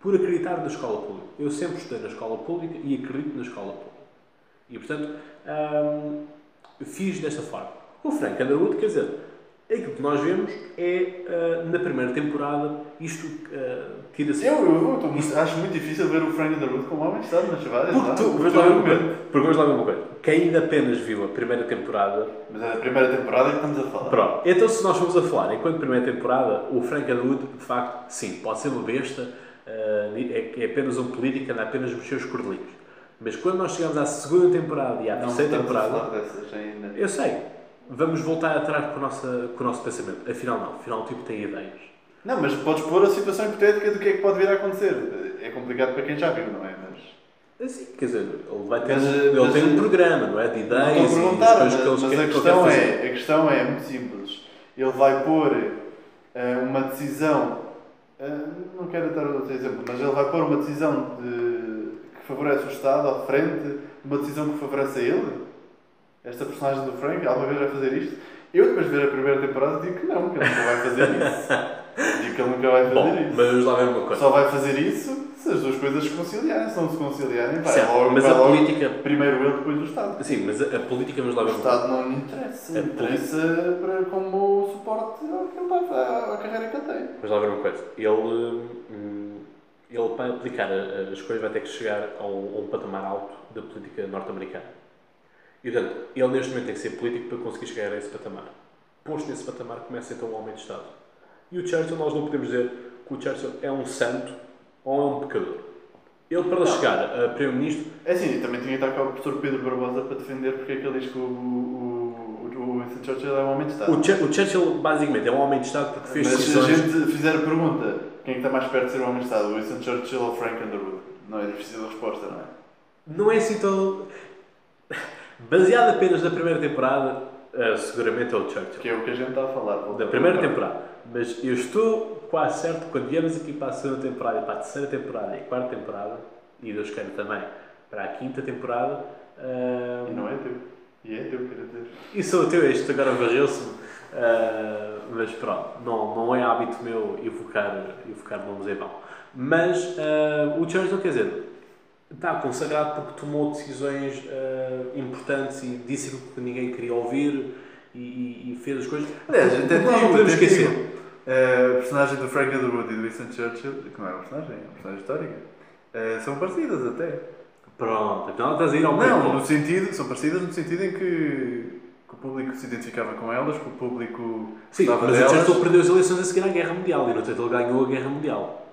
[SPEAKER 3] por acreditar na escola pública. Eu sempre estudei na escola pública e acredito na escola pública. E portanto, ah, fiz desta forma. O Frank Underwood, quer dizer, aquilo que nós vemos é, ah, na primeira temporada, isto ah, tira-se.
[SPEAKER 1] Eu, eu, eu muito- acho muito difícil ver o Frank Underwood como homem Estado nas chavadas.
[SPEAKER 3] Porque
[SPEAKER 1] não?
[SPEAKER 3] tu, vamos
[SPEAKER 1] tu
[SPEAKER 3] lá uma coisa. Porque vamos lá uma coisa. Quem ainda apenas viu a primeira temporada
[SPEAKER 1] Mas é da primeira temporada que estamos a falar.
[SPEAKER 3] Pronto, então se nós formos a falar enquanto primeira temporada, o Frank Underwood, de facto, sim, pode ser uma besta, eh, é, é apenas um político anda apenas a mexer os cordelinhos. Mas quando nós chegamos à segunda temporada e à
[SPEAKER 1] Não
[SPEAKER 3] terceira
[SPEAKER 1] estamos a
[SPEAKER 3] temporada,
[SPEAKER 1] falar dessas ainda.
[SPEAKER 3] eu sei, vamos voltar atrás com o nosso, com o nosso pensamento. Afinal, não, afinal, o tipo tem ideias.
[SPEAKER 1] Não, mas podes pôr a situação hipotética do que é que pode vir a acontecer. É complicado para quem já viu, não é? Mas...
[SPEAKER 3] Assim, quer dizer, ele vai ter,
[SPEAKER 1] Mas,
[SPEAKER 3] um, ele
[SPEAKER 1] mas,
[SPEAKER 3] tem um programa, não é? De
[SPEAKER 1] Não
[SPEAKER 3] ideias
[SPEAKER 1] estou a perguntar, mas,
[SPEAKER 3] que
[SPEAKER 1] mas a, questão é, a questão é muito simples. Ele vai pôr eh, uma decisão, eh, não quero dar outro exemplo, mas ele vai pôr uma decisão de, que favorece o Estado à frente de uma decisão que favorece a ele? Esta personagem do Frank, alguma vez vai fazer isto? Eu, depois de ver a primeira temporada, digo que não, que ele nunca vai fazer isso. digo que ele nunca vai fazer
[SPEAKER 3] Bom,
[SPEAKER 1] isso.
[SPEAKER 3] mas vamos lá ver uma coisa.
[SPEAKER 1] Só vai fazer isso se as duas coisas se conciliarem. Se não se conciliarem, vai
[SPEAKER 3] Certo,
[SPEAKER 1] logo,
[SPEAKER 3] mas
[SPEAKER 1] vai
[SPEAKER 3] a
[SPEAKER 1] logo
[SPEAKER 3] política-
[SPEAKER 1] primeiro ele, depois o Estado.
[SPEAKER 3] Sim, mas a, a política, vamos lá
[SPEAKER 1] O
[SPEAKER 3] ver uma coisa.
[SPEAKER 1] Estado não lhe interessa.
[SPEAKER 3] É
[SPEAKER 1] interessa para, como suporte está, à carreira que ele tem.
[SPEAKER 3] Vamos lá ver uma coisa. Ele, hum, ele para aplicar a- as coisas vai ter que chegar a um, a um patamar alto da política norte-americana. E, portanto, ele neste momento tem que ser político para conseguir chegar a esse patamar. Posto nesse patamar, começa então o homem de Estado. E o Churchill, nós não podemos dizer que o Churchill é um santo ou é um pecador. Ele, para
[SPEAKER 1] Não.
[SPEAKER 3] chegar a Primeiro-Ministro,
[SPEAKER 1] É assim, também tinha que estar cá o professor Pedro Barbosa para defender porque é que ele diz que o, o, o, o Winston Churchill é um homem de Estado.
[SPEAKER 3] o, Chur- o Churchill basicamente é um homem de Estado porque fez
[SPEAKER 1] Mas se a
[SPEAKER 3] decisões.
[SPEAKER 1] gente fizer a pergunta quem é que está mais perto de ser um homem de Estado, o Winston Churchill ou Frank Underwood? Não é difícil a resposta, não é?
[SPEAKER 3] Não é assim tão. Baseado apenas na primeira temporada, eh, seguramente é o Churchill.
[SPEAKER 1] Que é o que a gente está a falar.
[SPEAKER 3] Da primeira temporada. Mas eu estou quase certo quando viemos aqui para a segunda temporada, para a terceira temporada e a quarta temporada, e Deus queira também para a quinta temporada. ah,
[SPEAKER 1] E não é teu. E é teu, quero dizer.
[SPEAKER 3] E sou teu, este agora varreu-se-me. ah, mas pronto, não, não é hábito meu evocar, evocar nomes em vão. Mas ah, o Churchill, quer dizer, está consagrado porque tomou decisões ah, importantes e disse aquilo que ninguém queria ouvir e, e- fez as coisas.
[SPEAKER 1] Aliás, até
[SPEAKER 3] não, não
[SPEAKER 1] digo,
[SPEAKER 3] podemos esquecer.
[SPEAKER 1] digo, eh, a personagem do Frank Underwood e do Winston Churchill, que não é uma personagem, é uma personagem histórica, eh, são parecidas até.
[SPEAKER 3] Pronto, então estás a ir ao
[SPEAKER 1] Não, no sentido, são parecidas no sentido em que, que o público se identificava com elas, que o público
[SPEAKER 3] Sim, mas o
[SPEAKER 1] delas.
[SPEAKER 3] Churchill perdeu as eleições a seguir à Guerra Mundial e no entanto ele ganhou a Guerra Mundial.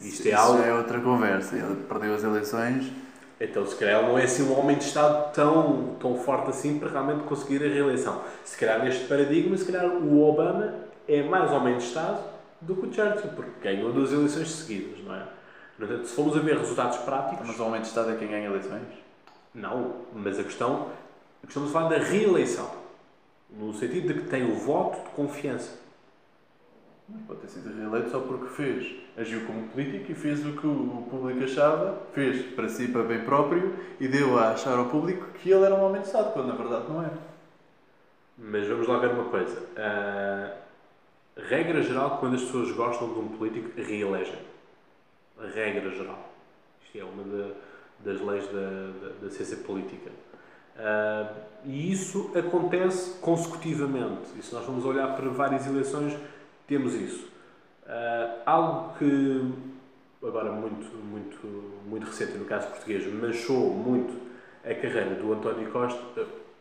[SPEAKER 3] Isto é algo.
[SPEAKER 1] é outra conversa. Ele perdeu as eleições.
[SPEAKER 3] Então, se calhar, ele não é assim um homem de Estado tão, tão forte assim para realmente conseguir a reeleição. Se calhar, neste paradigma, se calhar o Obama é mais homem de Estado do que o Churchill, porque ganhou duas eleições seguidas, não é? No entanto, se formos a ver resultados práticos,
[SPEAKER 1] Mas o homem de Estado é quem ganha eleições?
[SPEAKER 3] não. Mas a questão, a questão de falar da reeleição, no sentido de que tem o voto de confiança.
[SPEAKER 1] Pode ter sido reeleito só porque fez. Agiu como político e fez o que o público achava, fez para si, para bem próprio, e deu a achar ao público que ele era um homem de Estado, quando na verdade não é.
[SPEAKER 3] Mas vamos lá ver uma coisa. Ah, regra geral, quando as pessoas gostam de um político, reelegem. Regra geral. Isto é uma da- das leis da, da, da ciência política. Uh, e isso acontece consecutivamente. E se nós vamos olhar para várias eleições, temos isso. Uh, algo que, agora muito, muito, muito recente, no caso português, manchou muito a carreira do António Costa,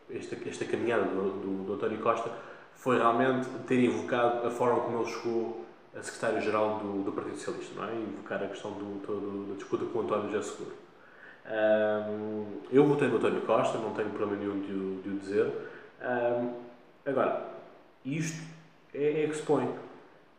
[SPEAKER 3] esta, esta caminhada do, do, do António Costa, foi realmente ter invocado a forma como ele chegou a secretário-geral do, do Partido Socialista, não é? Invocar a questão do, do, da disputa com o António José Seguro. Um, eu votei no António Costa, não tenho problema nenhum de, de o dizer. Um, agora, isto é, é que se põe.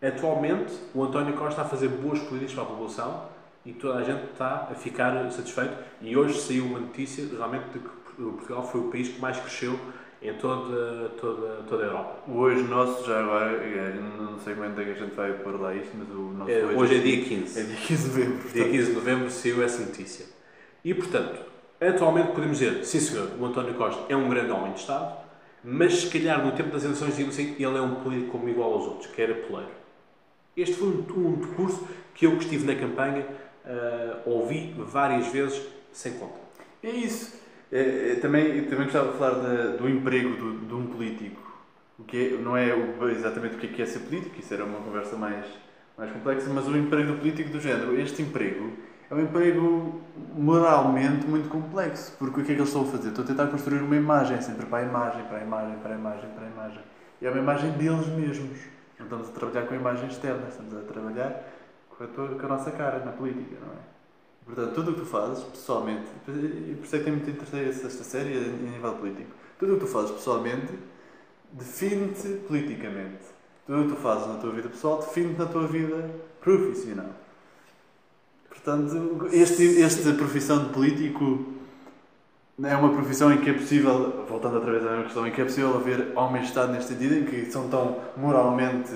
[SPEAKER 3] Atualmente, o António Costa está a fazer boas políticas para a população e toda a gente está a ficar satisfeito. E hoje saiu uma notícia realmente de que Portugal foi o país que mais cresceu em toda, toda, toda a Europa.
[SPEAKER 1] Hoje nosso, já agora, é, não sei quando é que a gente vai pôr lá isto, mas o nosso
[SPEAKER 3] é, hoje, hoje é dia 15.
[SPEAKER 1] É dia 15 de novembro.
[SPEAKER 3] Dia 15 de novembro saiu essa notícia. E, portanto, atualmente podemos dizer, sim senhor, o António Costa é um grande homem de Estado, mas se calhar no tempo das eleições dizíamos assim, ele é um político como igual aos outros, que era poleiro. Este foi um, um discurso que eu que estive na campanha uh, ouvi várias vezes sem conta.
[SPEAKER 1] É isso. É, é, também, também gostava de falar do emprego de, de um político. O que é, não é exatamente o que é, que é ser político, isso era uma conversa mais, mais complexa, mas o emprego do político do género. Este emprego é um emprego moralmente muito complexo, porque o que é que eles estão a fazer? Estão a tentar construir uma imagem, sempre para a imagem, para a imagem, para a imagem, para a imagem. E é uma imagem deles mesmos. Não estamos a trabalhar com a imagem externa, estamos a trabalhar com a, tua, com a nossa cara na política, não é? Portanto, tudo o que tu fazes, pessoalmente, e por isso é que tem muito interesse esta série a nível político, tudo o que tu fazes pessoalmente define-te politicamente. Tudo o que tu fazes na tua vida pessoal define-te na tua vida profissional. Portanto, este, este profissão de político é uma profissão em que é possível, voltando outra vez à mesma questão, em que é possível haver homens de Estado neste sentido, em que são tão moralmente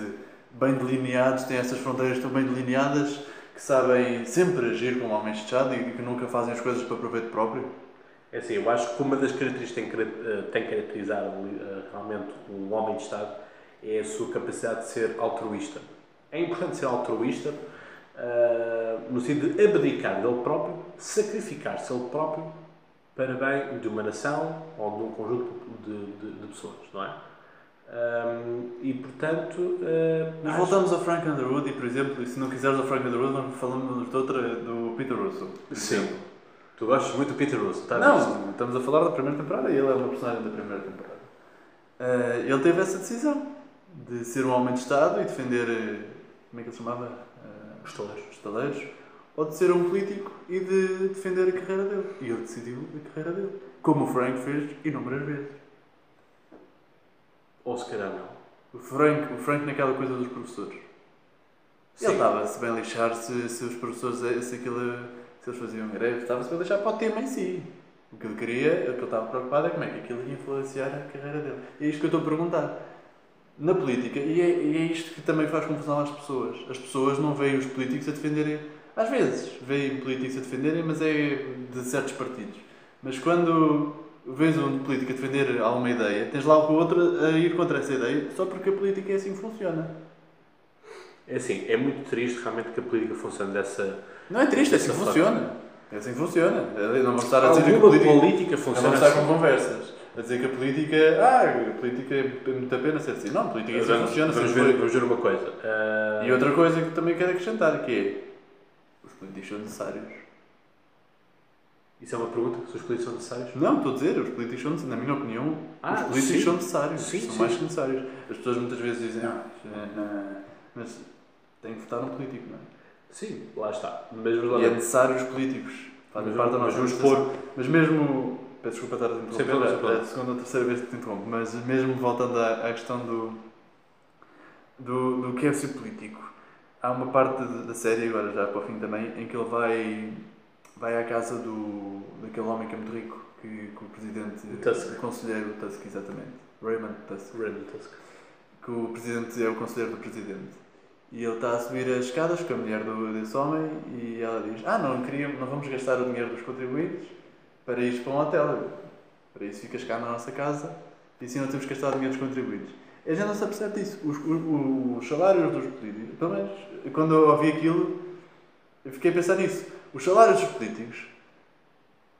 [SPEAKER 1] bem delineados, têm essas fronteiras tão bem delineadas que sabem sempre agir como homens de Estado e que nunca fazem as coisas para proveito próprio?
[SPEAKER 3] É assim, eu acho que uma das características que eh, tem caracterizado eh, realmente um homem de Estado é a sua capacidade de ser altruísta. É importante ser altruísta uh, no sentido de abdicar dele próprio, sacrificar-se ele próprio para bem de uma nação ou de um conjunto de, de, de pessoas, não é? Um, e portanto. Uh,
[SPEAKER 1] Nós acho... voltamos ao Frank Underwood e, por exemplo, e se não quiseres ao Frank Underwood, falamos de outra, do Peter Russell.
[SPEAKER 3] Sim. Exemplo. Tu gostas muito do Peter Russell,
[SPEAKER 1] tá Não, estamos a falar da primeira temporada e ele é uma personagem da primeira temporada. Uh, ele teve essa decisão de ser um homem de Estado e defender. Eh, como é que ele se chamava? Uh,
[SPEAKER 3] os taleiros.
[SPEAKER 1] Ou de ser um político e de defender a carreira dele. E ele decidiu a carreira dele. Como o Frank fez inúmeras vezes.
[SPEAKER 3] Ou se calhar não.
[SPEAKER 1] O Frank, o Frank naquela coisa dos professores. Sim. Ele estava-se bem lixar se, se os professores, se, aquilo, se eles faziam greve, estava-se bem lixar para o tema em si. O que ele queria, o que ele estava preocupado é como é que aquilo ia influenciar a carreira dele. E é isto que eu estou a perguntar. Na política, e é, e é isto que também faz confusão às pessoas. As pessoas não veem os políticos a defenderem. Às vezes, veem políticos a defenderem, mas é de certos partidos. Mas quando vês um político a defender alguma ideia, tens lá o outro a ir contra essa ideia, só porque a política é assim que funciona.
[SPEAKER 3] É assim, é muito triste realmente que a política funcione dessa.
[SPEAKER 1] Não é triste, é assim que funciona. É assim que funciona. Não vamos estar
[SPEAKER 3] a
[SPEAKER 1] dizer
[SPEAKER 3] que a política, política funciona.
[SPEAKER 1] Não estar assim. com conversas. A dizer que a política. Ah, a política é muito a pena ser assim. Não, a política é assim
[SPEAKER 3] vamos,
[SPEAKER 1] funciona.
[SPEAKER 3] Vamos ver, vamos ver uma coisa. Uh...
[SPEAKER 1] E outra coisa que também quero acrescentar que é. Os políticos são necessários.
[SPEAKER 3] Isso é uma pergunta? Se os políticos são necessários?
[SPEAKER 1] Não, estou a dizer, os políticos são necessários. Na minha opinião, ah, os políticos sim. são necessários. Sim, são sim. mais que necessários. As pessoas muitas vezes dizem, ah, é, mas tem que votar um político, não é?
[SPEAKER 3] Sim, lá está. Mas,
[SPEAKER 1] e é necessário os políticos. Fazem parte da nossa
[SPEAKER 3] mas,
[SPEAKER 1] mas mesmo. Peço desculpa estar a interromper, é a segunda ou terceira vez que te interrompo, mas mesmo voltando à, à questão do, do, do que é ser político, há uma parte da série, agora já para o fim também, em que ele vai vai à casa do, daquele homem que é muito rico, que, que o presidente,
[SPEAKER 3] Tusk.
[SPEAKER 1] o conselheiro Tusk, exatamente, Raymond Tusk.
[SPEAKER 3] Raymond Tusk.
[SPEAKER 1] Que o presidente é o conselheiro do presidente. E ele está a subir as escadas com a mulher do, desse homem e ela diz: Ah, não, queríamos, não vamos gastar o dinheiro dos contribuintes para ir para um hotel. Para isso ficas cá na nossa casa e assim não temos que gastar o dinheiro dos contribuintes. A gente não se apercebe disso. Os, os, os salários dos políticos, pelo menos quando eu ouvi aquilo, eu fiquei a pensar nisso os salários dos políticos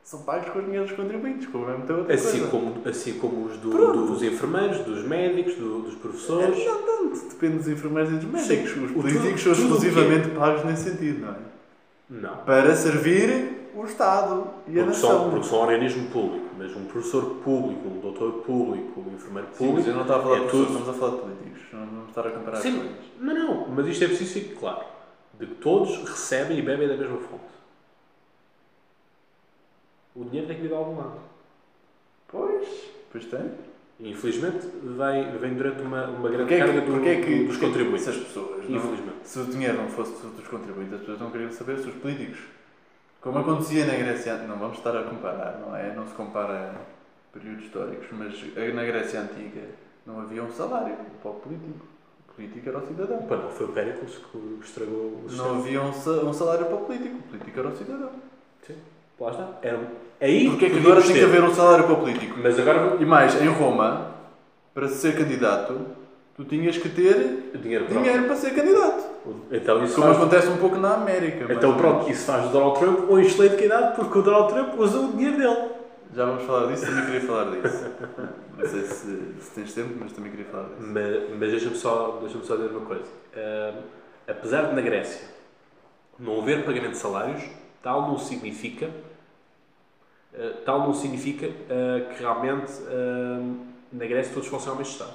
[SPEAKER 1] são pagos com os dinheiros dos contribuintes, como é muita outra
[SPEAKER 3] Assim
[SPEAKER 1] coisa.
[SPEAKER 3] como, assim como os do- dos enfermeiros, dos médicos, do- dos professores.
[SPEAKER 1] É, não tanto, depende dos enfermeiros e dos médicos.
[SPEAKER 3] Sim,
[SPEAKER 1] Os políticos são exclusivamente pagos nesse sentido, não é?
[SPEAKER 3] Não.
[SPEAKER 1] Para servir o Estado e a
[SPEAKER 3] Porque são,
[SPEAKER 1] nação.
[SPEAKER 3] porque são organismo público, mas um professor público, um doutor público, um enfermeiro
[SPEAKER 1] Sim, mas
[SPEAKER 3] público.
[SPEAKER 1] eu não estava a falar
[SPEAKER 3] é
[SPEAKER 1] de
[SPEAKER 3] tudo-
[SPEAKER 1] estamos a falar de políticos. Não vamos estar a comparar as
[SPEAKER 3] Sim,
[SPEAKER 1] coisas.
[SPEAKER 3] não, não, mas isto é preciso ficar claro. De que todos recebem e bebem da mesma fonte. O dinheiro tem que vir de algum lado.
[SPEAKER 1] Pois, pois tem.
[SPEAKER 3] Infelizmente, vem, vem durante uma, uma grande
[SPEAKER 1] é
[SPEAKER 3] carga
[SPEAKER 1] que,
[SPEAKER 3] do-
[SPEAKER 1] é que,
[SPEAKER 3] dos contribuintes.
[SPEAKER 1] As pessoas, não,
[SPEAKER 3] Infelizmente.
[SPEAKER 1] se o dinheiro não fosse dos contribuintes, as pessoas não queriam saber se os políticos. Como acontecia na Grécia, não vamos estar a comparar, não é? Não se compara períodos históricos, mas na Grécia Antiga não havia um salário para o político. O político era o cidadão.
[SPEAKER 3] Pá, não foi o Péricles que estragou o sistema.
[SPEAKER 1] Não havia um, sa- salário para o político. O político era o cidadão.
[SPEAKER 3] Sim. Lá está. Era... Aí
[SPEAKER 1] Porquê é que agora tem que
[SPEAKER 3] ter.
[SPEAKER 1] haver um salário para o político?
[SPEAKER 3] Mas agora
[SPEAKER 1] E mais, em Roma, para ser candidato, tu tinhas que ter
[SPEAKER 3] dinheiro
[SPEAKER 1] dinheiro para ser candidato.
[SPEAKER 3] Então isso
[SPEAKER 1] Como
[SPEAKER 3] faz...
[SPEAKER 1] acontece um pouco na América.
[SPEAKER 3] Então pronto, isso faz do Donald Trump um excelente candidato porque o Donald Trump usa o dinheiro dele.
[SPEAKER 1] Já vamos falar disso, também queria falar disso. Não sei se, se tens tempo, mas também queria falar disso.
[SPEAKER 3] Mas, mas deixa-me só, deixa só dizer uma coisa. Ahm, apesar de na Grécia não haver pagamento de salários, tal não significa, ah, tal não significa ah, que realmente na Grécia todos funcionam ao mesmo Estado.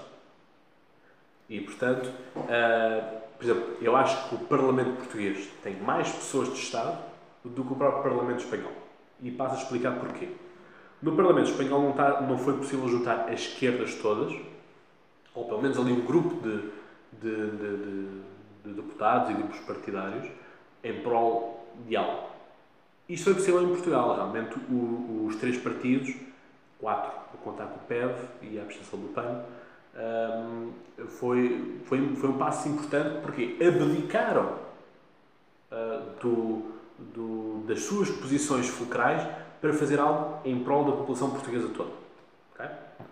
[SPEAKER 3] E portanto, ah, por exemplo, eu acho que o Parlamento português tem mais pessoas de Estado do que o próprio Parlamento espanhol. E passo a explicar porquê. No Parlamento espanhol não, está, não foi possível juntar as esquerdas todas, ou pelo menos ali um grupo de, de, de, de- de deputados e grupos partidários, em prol de algo. Isto foi possível em Portugal. Realmente, o- os três partidos, quatro, a contar com o PEV e a abstenção do PAN, hum, foi, foi, foi um passo importante porque abdicaram ah, do, do- das suas posições fulcrais para fazer algo em prol da população portuguesa toda. Ok?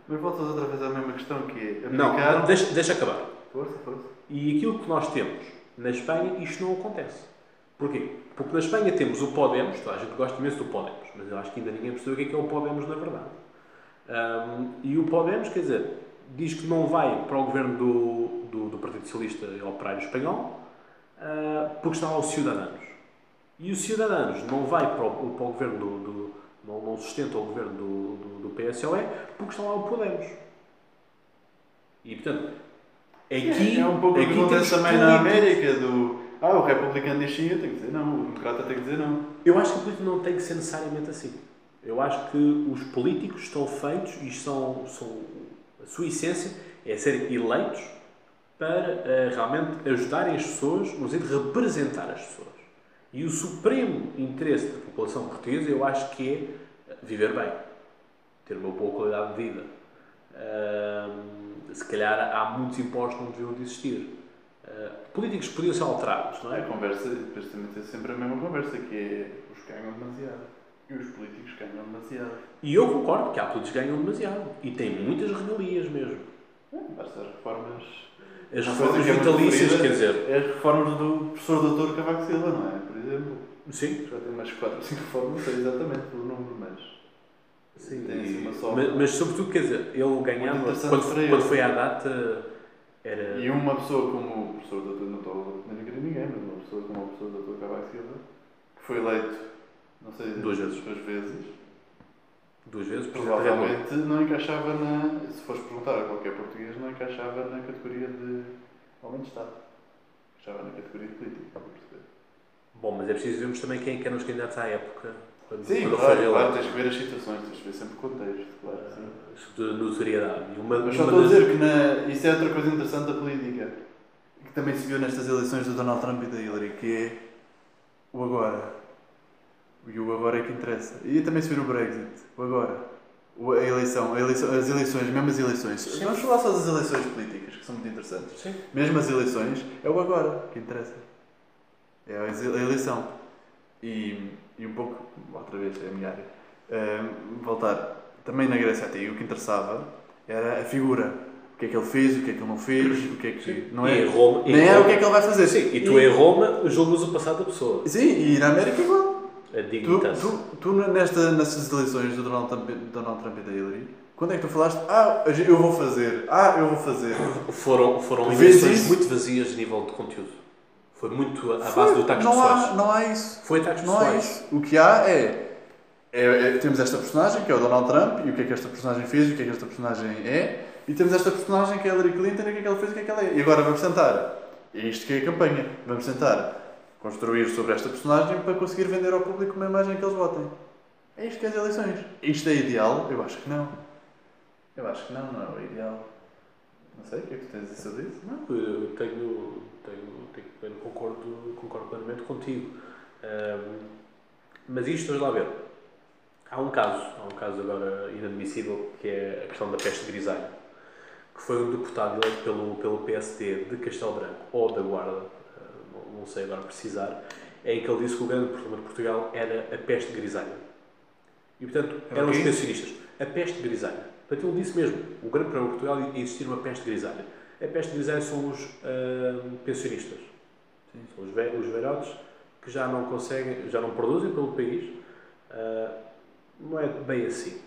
[SPEAKER 1] Mas voltas outra vez à mesma questão que é
[SPEAKER 3] Não, deixa, deixa acabar.
[SPEAKER 1] Força, força.
[SPEAKER 3] E aquilo que nós temos na Espanha, isto não acontece. Porquê? Porque na Espanha temos o Podemos, toda a gente gosta imenso do Podemos, mas eu acho que ainda ninguém percebeu o que é, que é o Podemos na verdade. Ahm, e o Podemos, quer dizer, diz que não vai para o governo do, do, do Partido Socialista e Operário Espanhol ah, porque estão lá os cidadãos. E os cidadãos não vai para o, para o governo do, do- não, não sustenta o governo do, do, do PSOE porque está lá o Podemos. E portanto, aqui,
[SPEAKER 1] é um pouco o que acontece também na América, do... Ah, o republicano diz sim, eu tenho que dizer não. O democrata tem que dizer não.
[SPEAKER 3] Eu acho que a política não tem que ser necessariamente assim. Eu acho que os políticos estão feitos e são, são a sua essência é serem eleitos para eh, realmente ajudarem as pessoas, no sentido de representar as pessoas. E o supremo interesse da população portuguesa, eu acho que é viver bem, ter uma boa qualidade de vida. Ahm, se calhar há muitos impostos que não deviam de existir. Ah, políticos podiam ser alterados, não
[SPEAKER 1] A
[SPEAKER 3] é?
[SPEAKER 1] conversa, depois também tem sempre a mesma conversa, que é os que ganham demasiado. E os políticos ganham demasiado.
[SPEAKER 3] E eu concordo que há políticos que ganham demasiado. E têm muitas regalias mesmo.
[SPEAKER 1] É, Basta as reformas.
[SPEAKER 3] As reformas
[SPEAKER 1] é
[SPEAKER 3] vitalícias, quer dizer.
[SPEAKER 1] As reformas do professor Dr. Cavaco Silva, não é? Por exemplo.
[SPEAKER 3] Sim.
[SPEAKER 1] Já tem umas 4 ou 5 reformas, não sei exatamente o número, mas.
[SPEAKER 3] Sim,
[SPEAKER 1] Tem assim uma só.
[SPEAKER 3] mas, mas, sobretudo, quer dizer, ele ganhava, quando, quando foi à data, era...
[SPEAKER 1] E uma pessoa como o professor Dr. não estou a ninguém, mas uma pessoa como o professor Dr. Cavaco Silva, que foi eleito, não sei,
[SPEAKER 3] Duas vezes.
[SPEAKER 1] duas vezes,
[SPEAKER 3] duas vezes,
[SPEAKER 1] não encaixava na. Se fores perguntar a qualquer português, não encaixava na categoria de homem de Estado. Encaixava na categoria de político.
[SPEAKER 3] Bom, mas é preciso vermos também quem é eram os candidatos à época, quando,
[SPEAKER 1] Sim,
[SPEAKER 3] quando
[SPEAKER 1] claro, claro, tens que ver as situações, tens que ver sempre o contexto, claro. Sim.
[SPEAKER 3] De notoriedade. Uma,
[SPEAKER 1] Mas só estou a
[SPEAKER 3] das-
[SPEAKER 1] dizer que na, isso é outra coisa interessante da política, que também se viu nestas eleições do Donald Trump e da Hillary, que é o agora. E o agora é que interessa. E também se viu no Brexit, o agora. O- A eleição, a eleição, as eleições, mesmo as eleições.
[SPEAKER 3] Sim.
[SPEAKER 1] Vamos falar só das eleições políticas, que são muito interessantes.
[SPEAKER 3] Sim.
[SPEAKER 1] Mesmo as eleições, é o agora que interessa. É a eleição. E, e um pouco, outra vez, é a minha área, Ahm, voltar. Também na Grécia Antiga, o que interessava era a figura. O que é que ele fez, o que é que ele não fez, o que é que. Não
[SPEAKER 3] E
[SPEAKER 1] é,
[SPEAKER 3] em Roma, em
[SPEAKER 1] nem o
[SPEAKER 3] Roma-
[SPEAKER 1] que é que ele vai fazer.
[SPEAKER 3] Sim, e tu em Roma julgas o passado da pessoa.
[SPEAKER 1] Sim, e na América igual.
[SPEAKER 3] A
[SPEAKER 1] Tu,
[SPEAKER 3] dignitas.
[SPEAKER 1] tu, tu nesta, nestas eleições do Donald Trump, Donald Trump e da Hillary, quando é que tu falaste, ah, eu vou fazer, ah, eu vou fazer?
[SPEAKER 3] Foram, foram eleições muito vazias a nível de conteúdo. Foi muito à base do ataques
[SPEAKER 1] não
[SPEAKER 3] pessoais.
[SPEAKER 1] há, não há isso.
[SPEAKER 3] Foi ataques
[SPEAKER 1] Não há
[SPEAKER 3] pessoais.
[SPEAKER 1] isso. O que há é, é- é- Temos esta personagem, que é o Donald Trump, e o que é que esta personagem fez, e o que é que esta personagem é, e temos esta personagem, que é a Hillary Clinton, e o que é que ela fez, e o que é que ela é. E agora vamos tentar. É isto que é a campanha. Vamos tentar construir sobre esta personagem para conseguir vender ao público uma imagem que eles votem. É isto que é as eleições. Isto é ideal? Eu acho que não. Eu acho que não, não é o ideal. Não sei, o que é que tu tens a dizer sobre isso?
[SPEAKER 3] Não, eu tenho, tenho, tenho concordo, concordo plenamente contigo. Ahm, mas isto, vamos lá ver. Há um caso, há um caso agora inadmissível, que é a questão da peste grisalha, que foi um deputado eleito pelo, pelo PSD de Castelo Branco ou da Guarda, não, sei agora precisar, em que ele disse que o grande problema de Portugal era a peste grisalha. E, portanto,
[SPEAKER 1] Era
[SPEAKER 3] eram
[SPEAKER 1] o
[SPEAKER 3] os pensionistas. A peste grisalha. Portanto, ele disse mesmo, o grande problema de Portugal é existir uma peste grisalha. A peste grisalha são os ah, pensionistas. São os, ve os velhotes que já não conseguem, já não produzem pelo país. Ah, não é bem assim.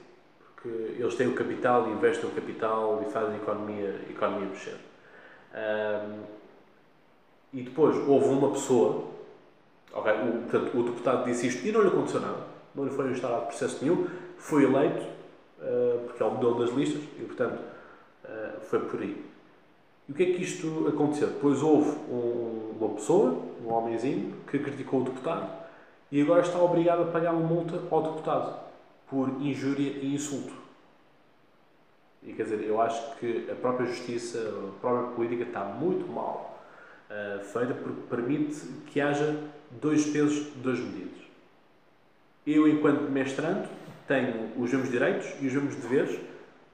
[SPEAKER 3] Porque eles têm o capital, investem o capital e fazem a economia, a economia mexer. Ah, e depois houve uma pessoa, ok, o, portanto, o deputado disse isto e não lhe aconteceu nada. Não lhe foi instaurado processo nenhum. Foi eleito, ah, porque é o modelo das listas, e portanto ah, foi por aí. E o que é que isto aconteceu? Depois houve um- uma pessoa, um homenzinho, que criticou o deputado e agora está obrigado a pagar uma multa ao deputado por injúria e insulto. E quer dizer, eu acho que a própria justiça, a própria política está muito mal ah, feita porque permite que haja dois pesos, duas medidas. Eu, enquanto mestrando, tenho os mesmos direitos e os mesmos deveres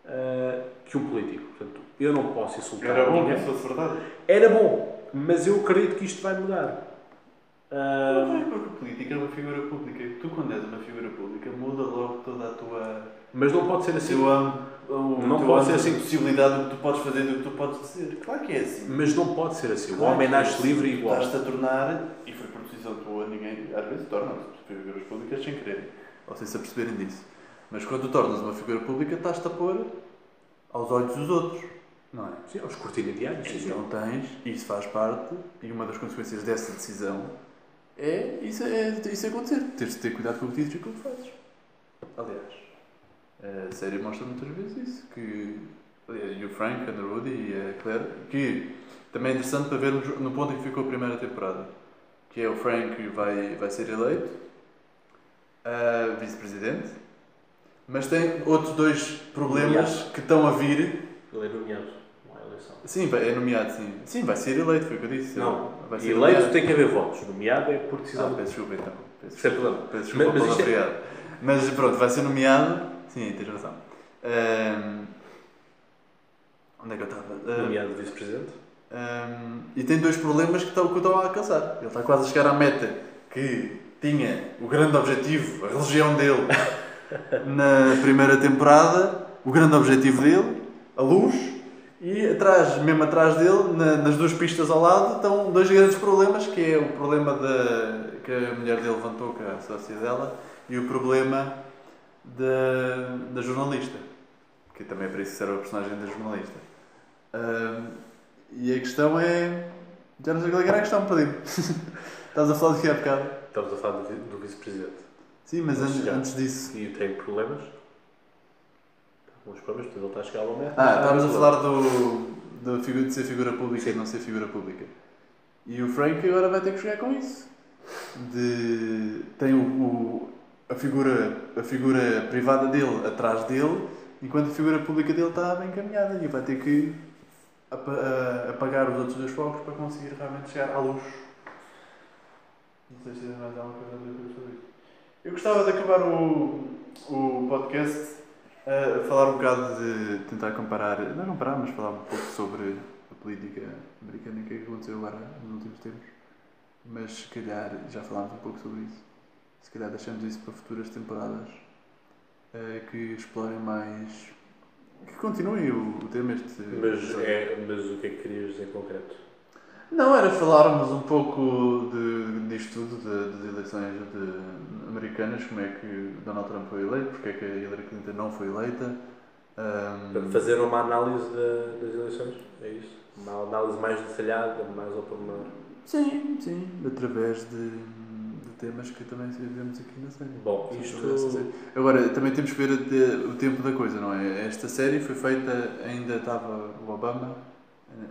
[SPEAKER 3] ah, que um político. Portanto, eu não posso insultar
[SPEAKER 1] Era bom que
[SPEAKER 3] ninguém.
[SPEAKER 1] isso fosse verdade.
[SPEAKER 3] Era bom, mas eu acredito que isto vai mudar. Ah,
[SPEAKER 1] Não é porque o político é uma figura pública. Tu, quando és uma figura pública, muda logo toda a tua.
[SPEAKER 3] mas não pode ser assim.
[SPEAKER 1] âmbito, o
[SPEAKER 3] Não pode ser assim.
[SPEAKER 1] possibilidade do que tu podes fazer e do que tu podes dizer. Claro que é assim.
[SPEAKER 3] Mas não pode ser assim. o
[SPEAKER 1] Claro
[SPEAKER 3] homem
[SPEAKER 1] que é
[SPEAKER 3] nasce
[SPEAKER 1] assim.
[SPEAKER 3] livre e igual.
[SPEAKER 1] Estás-te a tornar, e foi por decisão tua, ninguém. Às vezes tornam-se figuras públicas sem querer, ou sem se aperceberem disso. Mas quando tu tornas uma figura pública, estás-te a pôr aos olhos dos outros. Não é?
[SPEAKER 3] Sim, aos cortina diários. Sim, sim.
[SPEAKER 1] Então tens, e isso faz parte, e uma das consequências dessa decisão é isso, é, isso acontecer. Tens de ter cuidado com o que dizes e com o que fazes. Aliás, a série mostra muitas vezes isso. Que, aliás, e o Frank Underwood e a Claire, que também é interessante para vermos no ponto em que ficou a primeira temporada. Que é o Frank vai, vai ser eleito vice-presidente, mas tem outros dois problemas que estão a vir
[SPEAKER 3] Ele é nomeado. Não eleição.
[SPEAKER 1] Sim, é nomeado, sim. Sim, vai ser eleito, foi o que eu disse.
[SPEAKER 3] Não,
[SPEAKER 1] vai ser
[SPEAKER 3] eleito
[SPEAKER 1] nomeado.
[SPEAKER 3] tem que haver votos. Nomeado é por decisão.
[SPEAKER 1] Ah, peço desculpa então. Peço
[SPEAKER 3] Sem problema.
[SPEAKER 1] peço desculpa
[SPEAKER 3] Mas- mas é-.
[SPEAKER 1] Mas pronto, vai ser nomeado. Sim, tens razão. Ahm, onde é que eu estava? Ahm,
[SPEAKER 3] Nomeado vice-presidente.
[SPEAKER 1] ahm, e tem dois problemas que estão, que estão a alcançar. Ele está quase a chegar à meta que tinha o grande objetivo, a religião dele, na primeira temporada, o grande objetivo dele, a luz, e atrás, mesmo atrás dele, na- nas duas pistas ao lado, estão dois grandes problemas, que é o problema da, que a mulher dele levantou, que é a sócia dela, e o problema da, da jornalista, que também é para isso que serve a personagem da jornalista. Ahm, e a questão é... Já não sei qual é era a questão, Padrinho. Estás a falar de que há bocado?
[SPEAKER 3] Estamos a falar do, do vice-presidente.
[SPEAKER 1] Sim, mas antes,
[SPEAKER 3] chegar.
[SPEAKER 1] antes disso...
[SPEAKER 3] E tem problemas. Alguns problemas, depois ele está a chegar ao meta.
[SPEAKER 1] Ah, estávamos a falar do, do de ser figura pública e não ser figura pública. E o Frank agora vai ter que jogar com isso. De, tem o, o- a, figura, a figura privada dele atrás dele, enquanto a figura pública dele está bem encaminhada e vai ter que apa- a- apagar os outros dois focos para conseguir realmente chegar à luz. Não sei se tens mais alguma coisa a dizer sobre isso. Eu gostava de acabar o, o podcast a falar um bocado de tentar comparar, não comparar, mas falar um pouco sobre a política americana que aconteceu agora nos últimos tempos. Mas se calhar já falámos um pouco sobre isso. Se calhar deixamos isso para futuras temporadas eh, que explorem mais. que continuem o, o tema este.
[SPEAKER 3] Mas, é, mas o que é que querias dizer em concreto?
[SPEAKER 1] Não, era falarmos um pouco de, disto tudo, de- das eleições de- americanas, como é que Donald Trump foi eleito, porque é que a Hillary Clinton não foi eleita. Ahm,
[SPEAKER 3] Fazer uma análise da- das eleições, é isso? Uma análise mais detalhada, mais ao pormenor.
[SPEAKER 1] sim, sim, através de, de temas que também vemos aqui na série.
[SPEAKER 3] Bom, isto.
[SPEAKER 1] série. Agora, também temos que ver o tempo da coisa, não é? Esta série foi feita, ainda estava o Obama,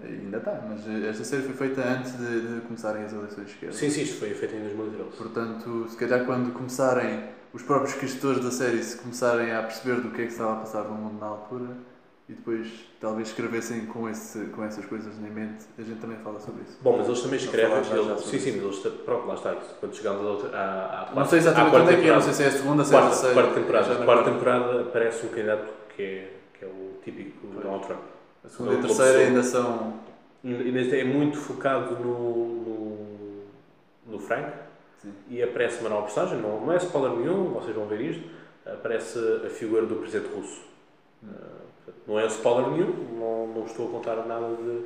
[SPEAKER 1] ainda está, mas esta série foi feita antes de, de começarem as eleições de esquerda.
[SPEAKER 3] Sim, sim, isto foi feito em 2013.
[SPEAKER 1] Portanto, se calhar quando começarem, os próprios escritores da série se começarem a perceber do que é que estava a passar no mundo na altura e depois talvez escrevessem com, esse, com essas coisas na mente, a gente também fala sobre isso.
[SPEAKER 3] Bom, mas eles também escrevem. eles- sim, sim, mas eles. Pronto, lá está. isso. Quando chegamos à outra- à, à quarta,
[SPEAKER 1] Não sei exatamente
[SPEAKER 3] à quarta
[SPEAKER 1] quando é que é, não sei se é a segunda, se é a
[SPEAKER 3] Quarta,
[SPEAKER 1] terceira.
[SPEAKER 3] quarta temporada. Quarta temporada aparece um candidato que é, que é o típico
[SPEAKER 1] Pois.
[SPEAKER 3] Donald Trump.
[SPEAKER 1] A segunda e a terceira ainda são.
[SPEAKER 3] Neste é muito focado no, no, no Frank
[SPEAKER 1] Sim.
[SPEAKER 3] e aparece uma nova personagem, não, não é spoiler nenhum, vocês vão ver isto, aparece a figura do presidente russo.
[SPEAKER 1] Hum.
[SPEAKER 3] Não é spoiler nenhum, não, não estou a contar nada de,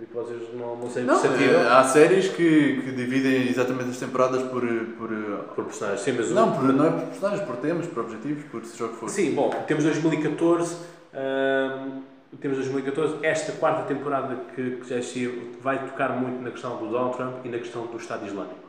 [SPEAKER 3] de que vocês não, não sei
[SPEAKER 1] Não, eh, há séries que, que dividem exatamente as temporadas por. por
[SPEAKER 3] por personagens. Sim, mas o-
[SPEAKER 1] não, por, não é por personagens, por temas, por objetivos, por seja o que for.
[SPEAKER 3] Sim, bom, temos 2014, hum, temos 2014, esta quarta temporada que, que já saiu vai tocar muito na questão do Donald Trump e na questão do Estado Islâmico.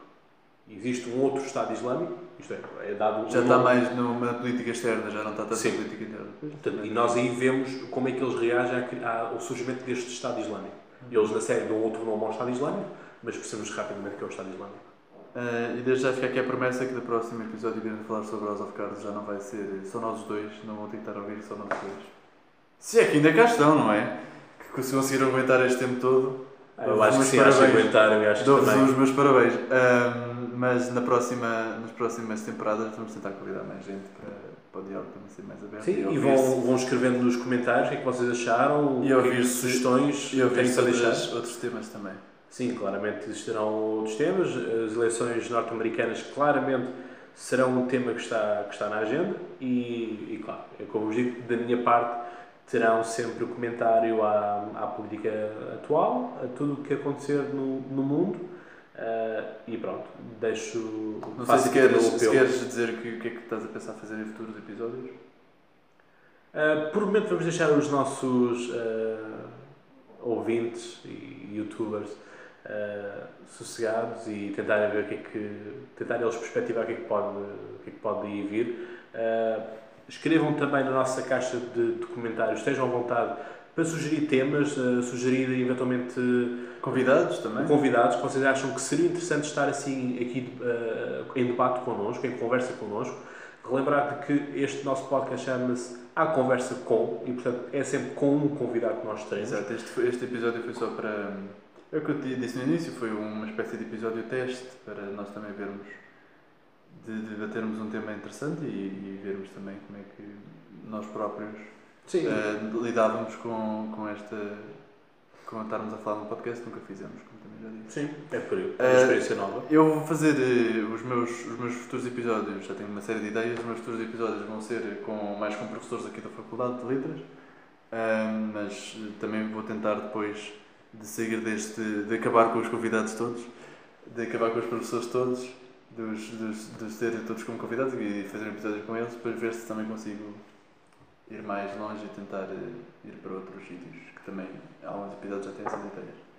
[SPEAKER 3] Existe um outro Estado Islâmico, isto é, é dado um
[SPEAKER 1] Já está
[SPEAKER 3] nome.
[SPEAKER 1] mais numa política externa, já não está tanto na política interna.
[SPEAKER 3] Portanto, e nós aí vemos como é que eles reagem ao surgimento deste Estado Islâmico. Eles na série dão outro nome ao Estado Islâmico, mas percebemos rapidamente que é o Estado Islâmico.
[SPEAKER 1] Eh, e desde já fica aqui a promessa que no próximo episódio iremos falar sobre House of Cards já não vai ser só nós os dois, não vão a ouvir só nós os dois. Se é que ainda cá estão, não é? Que se conseguiram aguentar este tempo todo,
[SPEAKER 3] eu acho que sim, acho que aguentaram, eu acho que também.
[SPEAKER 1] os meus parabéns. Mas na próxima, nas próximas temporadas vamos tentar convidar mais gente para, para o diálogo também ser mais aberto.
[SPEAKER 3] Sim, e
[SPEAKER 1] ouvir-se-
[SPEAKER 3] vão, vão escrevendo nos comentários o que é que vocês acharam,
[SPEAKER 1] E
[SPEAKER 3] é que
[SPEAKER 1] ouvir-se-
[SPEAKER 3] sugestões
[SPEAKER 1] E ouvir
[SPEAKER 3] têm para deixar.
[SPEAKER 1] outros temas também.
[SPEAKER 3] Sim, claramente existirão outros temas. As eleições norte-americanas claramente serão um tema que está, que está na agenda e, e claro, é como vos digo, da minha parte terão sempre o comentário à, à política atual, a tudo o que acontecer no, no mundo ah, e pronto, deixo
[SPEAKER 1] Não sei se queres, se queres dizer que, o que é que estás a pensar fazer em futuros episódios.
[SPEAKER 3] Uh, por momento vamos deixar os nossos uh, ouvintes e youtubers uh, sossegados e tentar ver o que é que tentar eles perspectivar o que é que pode, o que é que pode aí vir. Uh, escrevam também na nossa caixa de, de comentários, estejam à vontade para sugerir temas, uh, sugerir eventualmente
[SPEAKER 1] Convidados também.
[SPEAKER 3] convidados que vocês acham que seria interessante estar assim aqui eh, em debate connosco, em conversa connosco. Relembrar que este nosso podcast chama-se A Conversa Com e, portanto, é sempre com um convidado que nós teremos.
[SPEAKER 1] Exato, este, foi- este episódio foi só para. É o que eu te disse no início, foi uma espécie de episódio teste para nós também vermos, de debatermos um tema interessante e, e vermos também como é que nós próprios eh, lidávamos com, com esta. com estarmos a falar no podcast, nunca fizemos, como também já disse.
[SPEAKER 3] Sim, é por aí. É uma
[SPEAKER 1] Eh,
[SPEAKER 3] experiência nova.
[SPEAKER 1] Eu vou fazer eh, os, meus, os meus futuros episódios, já tenho uma série de ideias, os meus futuros episódios vão ser com, mais com professores aqui da Faculdade de Letras, mas também vou tentar depois de sair deste, de acabar com os convidados todos, de acabar com os professores todos, dos, dos, dos todos como convidados e fazer um episódio com eles, depois ver se também consigo ir mais longe e tentar eh, ir para outros sítios, que também alguns episódios já têm essas ideias.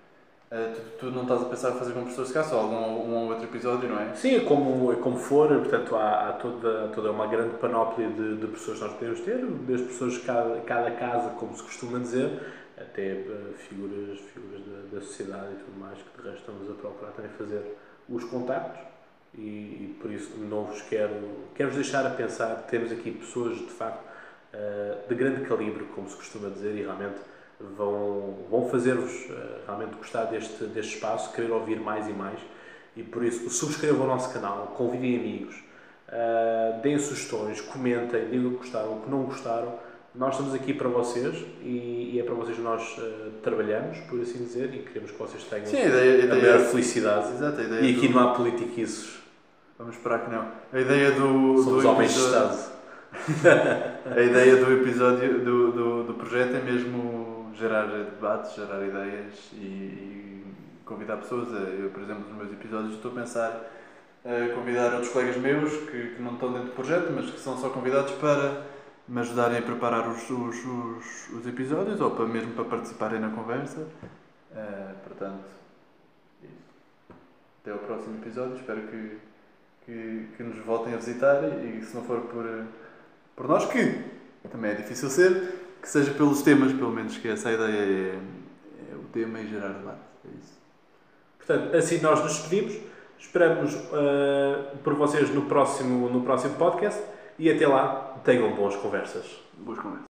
[SPEAKER 1] Ah, tu, tu não estás a pensar em fazer com professores de cá, só algum um ou outro episódio, não é?
[SPEAKER 3] Sim, é como, é como for, portanto, há, há toda, toda uma grande panóplia de, de pessoas que nós podemos ter, desde pessoas de cada, cada casa, como se costuma dizer, até eh, figuras, figuras da, da sociedade e tudo mais, que de resto estamos a procurar também fazer os contactos e, e por isso não vos quero, quero-vos deixar a pensar, temos aqui pessoas de facto eh, de grande calibre, como se costuma dizer, e realmente vão, vão fazer-vos eh, realmente gostar deste, deste espaço, querer ouvir mais e mais. E por isso, subscrevam o nosso canal, convidem amigos, uh, deem sugestões, comentem, digam o que gostaram, o que não gostaram. Nós estamos aqui para vocês e, e é para vocês que nós uh, trabalhamos, por assim dizer, e queremos que vocês tenham
[SPEAKER 1] Sim, a ideia, a
[SPEAKER 3] a maior
[SPEAKER 1] ideia,
[SPEAKER 3] felicidade.
[SPEAKER 1] exato, a ideia
[SPEAKER 3] E aqui
[SPEAKER 1] do-
[SPEAKER 3] não há politiquices,
[SPEAKER 1] Vamos esperar que não. A ideia do,
[SPEAKER 3] somos
[SPEAKER 1] do
[SPEAKER 3] homens de Estado.
[SPEAKER 1] A ideia do episódio, do, do, do projeto é mesmo gerar debates, gerar ideias e, e convidar pessoas. Eu, por exemplo, nos meus episódios estou a pensar a convidar outros colegas meus que, que não estão dentro do projeto, mas que são só convidados para me ajudarem a preparar os, os, os, os episódios ou para, mesmo para participarem na conversa. Uh, portanto, isso. até ao próximo episódio. Espero que, que, que nos voltem a visitar e, se não for por, por nós, que também é difícil ser, que seja pelos temas, pelo menos, que essa ideia é, é o tema e gerar debate. É isso.
[SPEAKER 3] Portanto, assim nós nos despedimos. Esperamos uh, por vocês no próximo, no próximo podcast e até lá tenham boas conversas.
[SPEAKER 1] Boas conversas.